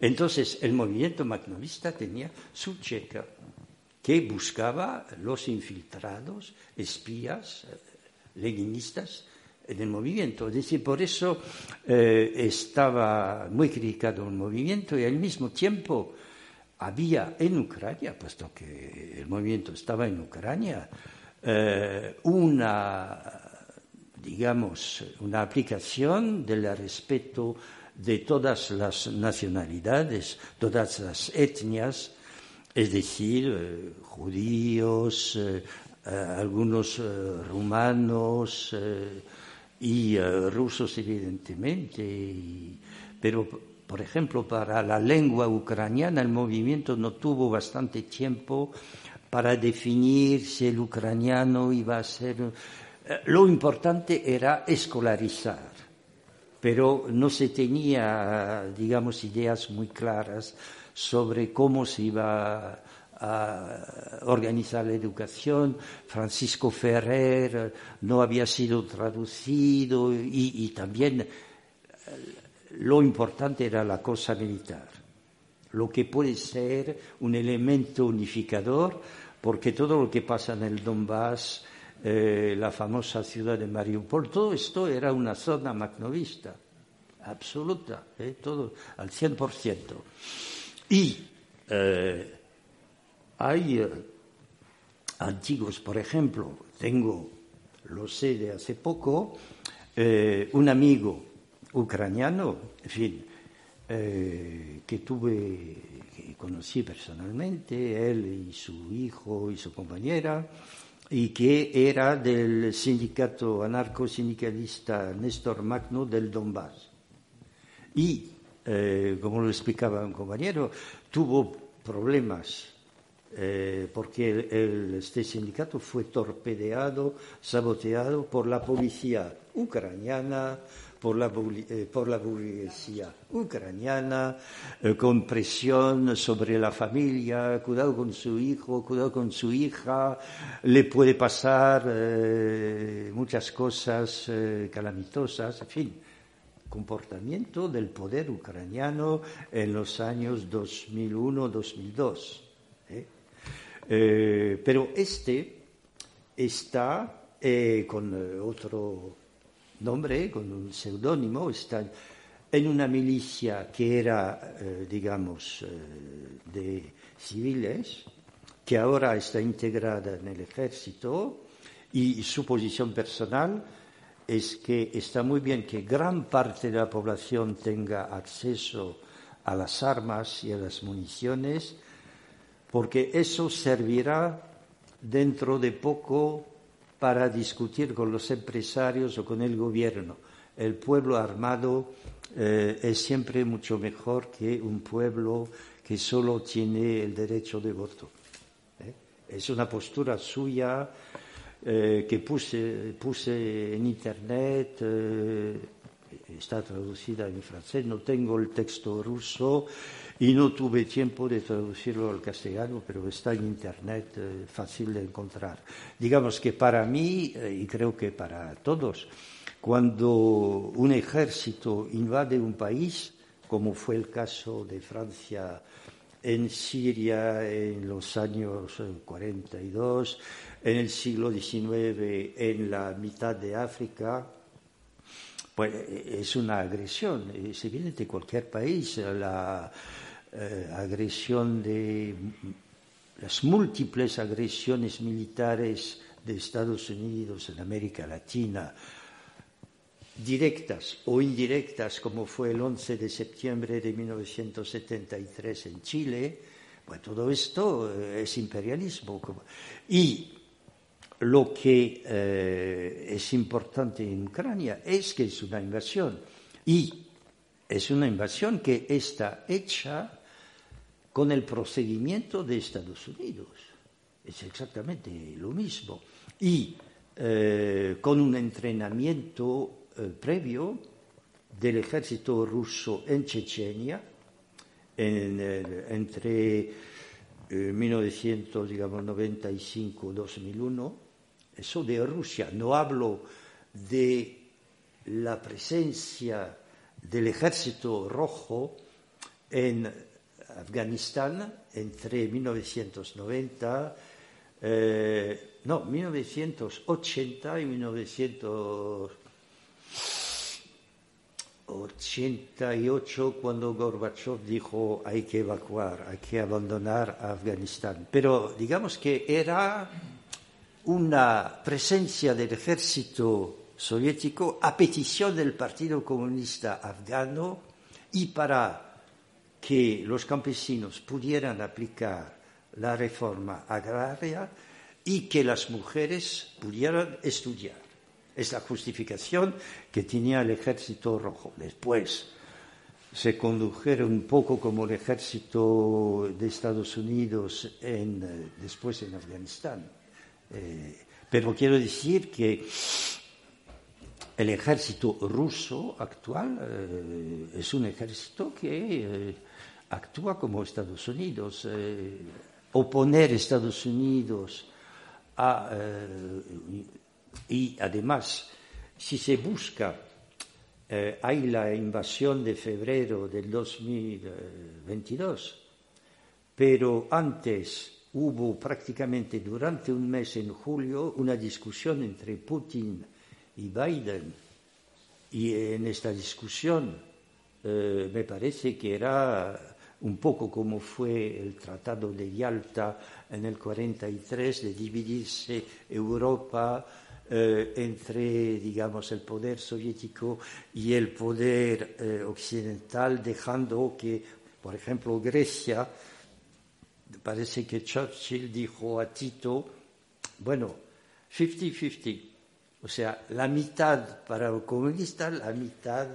Entonces, el movimiento magnovista tenía su checa que buscaba los infiltrados, espías, eh, leninistas en el movimiento. Es decir, por eso eh, estaba muy criticado el movimiento y al mismo tiempo había en Ucrania, puesto que el movimiento estaba en Ucrania, eh, una, digamos, una aplicación del respeto de todas las nacionalidades, todas las etnias, es decir, eh, judíos, eh, algunos rumanos y rusos, evidentemente, pero por ejemplo, para la lengua ucraniana el movimiento no tuvo bastante tiempo para definir si el ucraniano iba a ser... Eh, lo importante era escolarizar, pero no se tenía, digamos, ideas muy claras sobre cómo se iba a organizar la educación. Francisco Ferrer no había sido traducido y, y también lo importante era la cosa militar, lo que puede ser un elemento unificador, porque todo lo que pasa en el Donbass, eh, la famosa ciudad de Mariupol, todo esto era una zona magnovista, absoluta, eh, todo al 100%. Y eh, hay antiguos, por ejemplo, tengo, lo sé de hace poco, un amigo ucraniano, en fin, eh, que tuve, que conocí personalmente, él y su hijo y su compañera, y que era del sindicato anarco-sindicalista Néstor Magno del Donbass. Y, eh, como lo explicaba un compañero, tuvo problemas eh, porque este sindicato fue torpedeado, saboteado por la policía ucraniana, por la, eh, por la burguesía ucraniana, eh, con presión sobre la familia, cuidado con su hijo, cuidado con su hija, le puede pasar eh, muchas cosas calamitosas, en fin, comportamiento del poder ucraniano en los años 2001-2002. pero este está con otro nombre, con un seudónimo, está en una milicia que era, eh, digamos, eh, de civiles, que ahora está integrada en el ejército y su posición personal es que está muy bien que gran parte de la población tenga acceso a las armas y a las municiones, porque eso servirá dentro de poco para discutir con los empresarios o con el gobierno. El pueblo armado eh, es siempre mucho mejor que un pueblo que solo tiene el derecho de voto. ¿eh? Es una postura suya eh, que puse, puse, en Internet, está traducida en francés, no tengo el texto ruso y no tuve tiempo de traducirlo al castellano, pero está en Internet eh, fácil de encontrar. Digamos que para mí, eh, y creo que para todos, cuando un ejército invade un país, como fue el caso de Francia en Siria en los años 42, eh, en el siglo XIX en la mitad de África, pues es una agresión. Es evidente, cualquier país, la, eh, agresión de las múltiples agresiones militares de Estados Unidos en América Latina, directas o indirectas, como fue el 11 de septiembre de 1973 en Chile, pues todo esto eh, es imperialismo. Y lo que eh, es importante en Ucrania es que es una invasión. Y es una invasión que está hecha con el procedimiento de Estados Unidos. Es exactamente lo mismo. Y eh, con un entrenamiento eh, previo del ejército ruso en Chechenia entre 1995 2001. Eso de Rusia. No hablo de la presencia del ejército rojo en Afganistán entre 1990, eh, no, 1980 y 1988, cuando Gorbachev dijo hay que evacuar, hay que abandonar Afganistán. Pero digamos que era una presencia del ejército soviético a petición del Partido Comunista Afgano y para que los campesinos pudieran aplicar la reforma agraria y que las mujeres pudieran estudiar. Es la justificación que tenía el ejército rojo. Después se condujeron un poco como el ejército de Estados Unidos en, eh, después en Afganistán. Eh, pero quiero decir que el ejército ruso actual eh, es un ejército que actúa como Estados Unidos. Eh, oponer Estados Unidos a, eh, y además, si se busca, eh, hay la invasión de febrero del 2022, pero antes hubo prácticamente durante un mes en julio una discusión entre Putin y Biden. Y en esta discusión me parece que era un poco como fue el Tratado de Yalta en el 43, de dividirse Europa eh, entre, digamos, el poder soviético y el poder eh, occidental, dejando que, por ejemplo, Grecia, parece que Churchill dijo a Tito, bueno, 50-50, o sea, la mitad para los comunistas, la mitad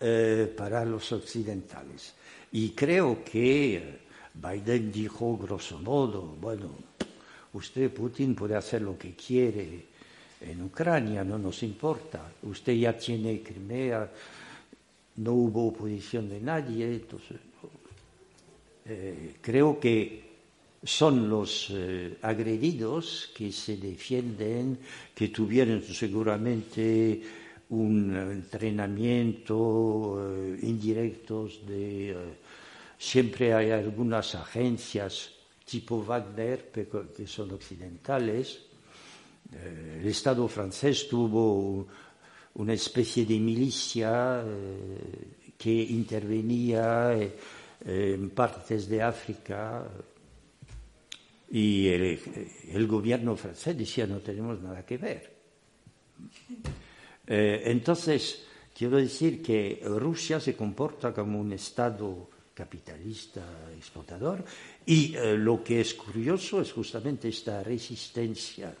eh, para los occidentales. Y creo que Biden dijo grosso modo, bueno, usted Putin puede hacer lo que quiere en Ucrania, no nos importa. Usted ya tiene Crimea, no hubo oposición de nadie, entonces eh, creo que son los eh, agredidos que se defienden, que tuvieron seguramente un entrenamiento eh, indirectos de Siempre hay algunas agencias tipo Wagner que son occidentales. Eh, el Estado francés tuvo una especie de milicia eh, que intervenía eh, en partes de África y el, gobierno francés decía no tenemos nada que ver. entonces, quiero decir que Rusia se comporta como un Estado capitalista explotador. Y eh, lo que es curioso es justamente esta resistencia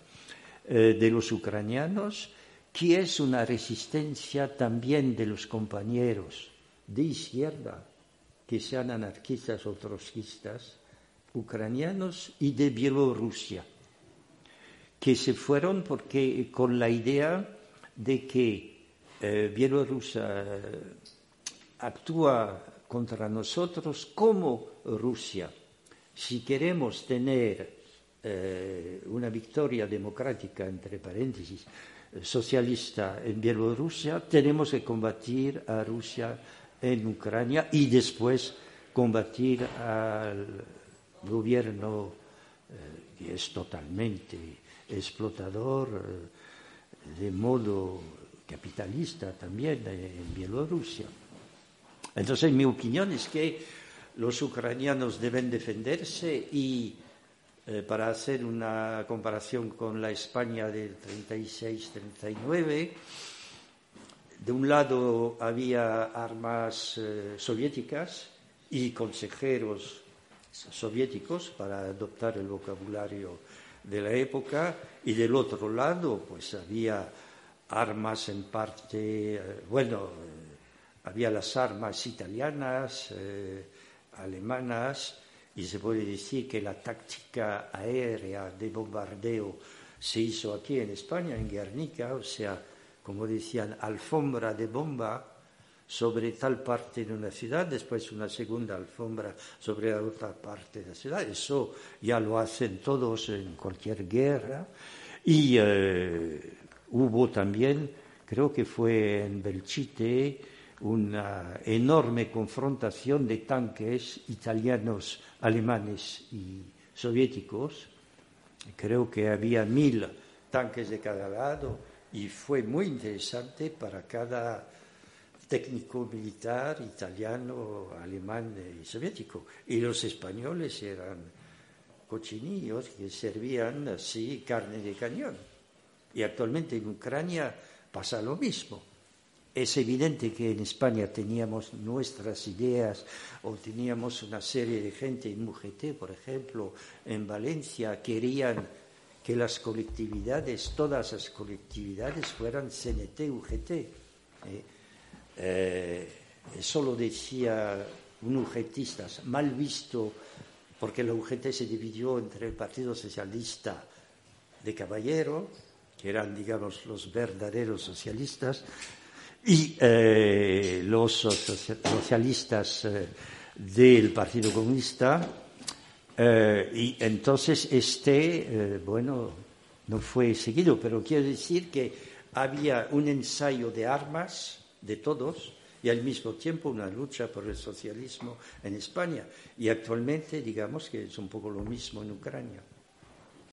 eh, de los ucranianos, que es una resistencia también de los compañeros de izquierda, que sean anarquistas o trotskistas, ucranianos y de Bielorrusia, que se fueron porque con la idea de que eh, Bielorrusia actúa contra nosotros como Rusia. Si queremos tener eh, una victoria democrática, entre paréntesis, socialista en Bielorrusia, tenemos que combatir a Rusia en Ucrania y después combatir al gobierno eh, que es totalmente explotador eh, de modo capitalista también en Bielorrusia. Entonces, mi opinión es que los ucranianos deben defenderse y eh, para hacer una comparación con la España del 36-39, de un lado había armas eh, soviéticas y consejeros soviéticos para adoptar el vocabulario de la época y del otro lado pues había armas en parte, eh, bueno, había las armas italianas, eh, alemanas, y se puede decir que la táctica aérea de bombardeo se hizo aquí en España, en Guernica, o sea, como decían, alfombra de bomba sobre tal parte de una ciudad, después una segunda alfombra sobre la otra parte de la ciudad. Eso ya lo hacen todos en cualquier guerra. Y eh, hubo también, creo que fue en Belchite, una enorme confrontación de tanques italianos, alemanes y soviéticos. Creo que había mil tanques de cada lado y fue muy interesante para cada técnico militar italiano, alemán y soviético. Y los españoles eran cochinillos que servían así carne de cañón. Y actualmente en Ucrania pasa lo mismo. Es evidente que en España teníamos nuestras ideas o teníamos una serie de gente en UGT, por ejemplo, en Valencia, querían que las colectividades, todas las colectividades fueran CNT-UGT. ¿eh? Eh, eso lo decía un UGTista, mal visto, porque la UGT se dividió entre el Partido Socialista de Caballero, que eran, digamos, los verdaderos socialistas, y eh, los socialistas del Partido Comunista, eh, y entonces este, eh, bueno, no fue seguido, pero quiero decir que había un ensayo de armas de todos y al mismo tiempo una lucha por el socialismo en España. Y actualmente digamos que es un poco lo mismo en Ucrania.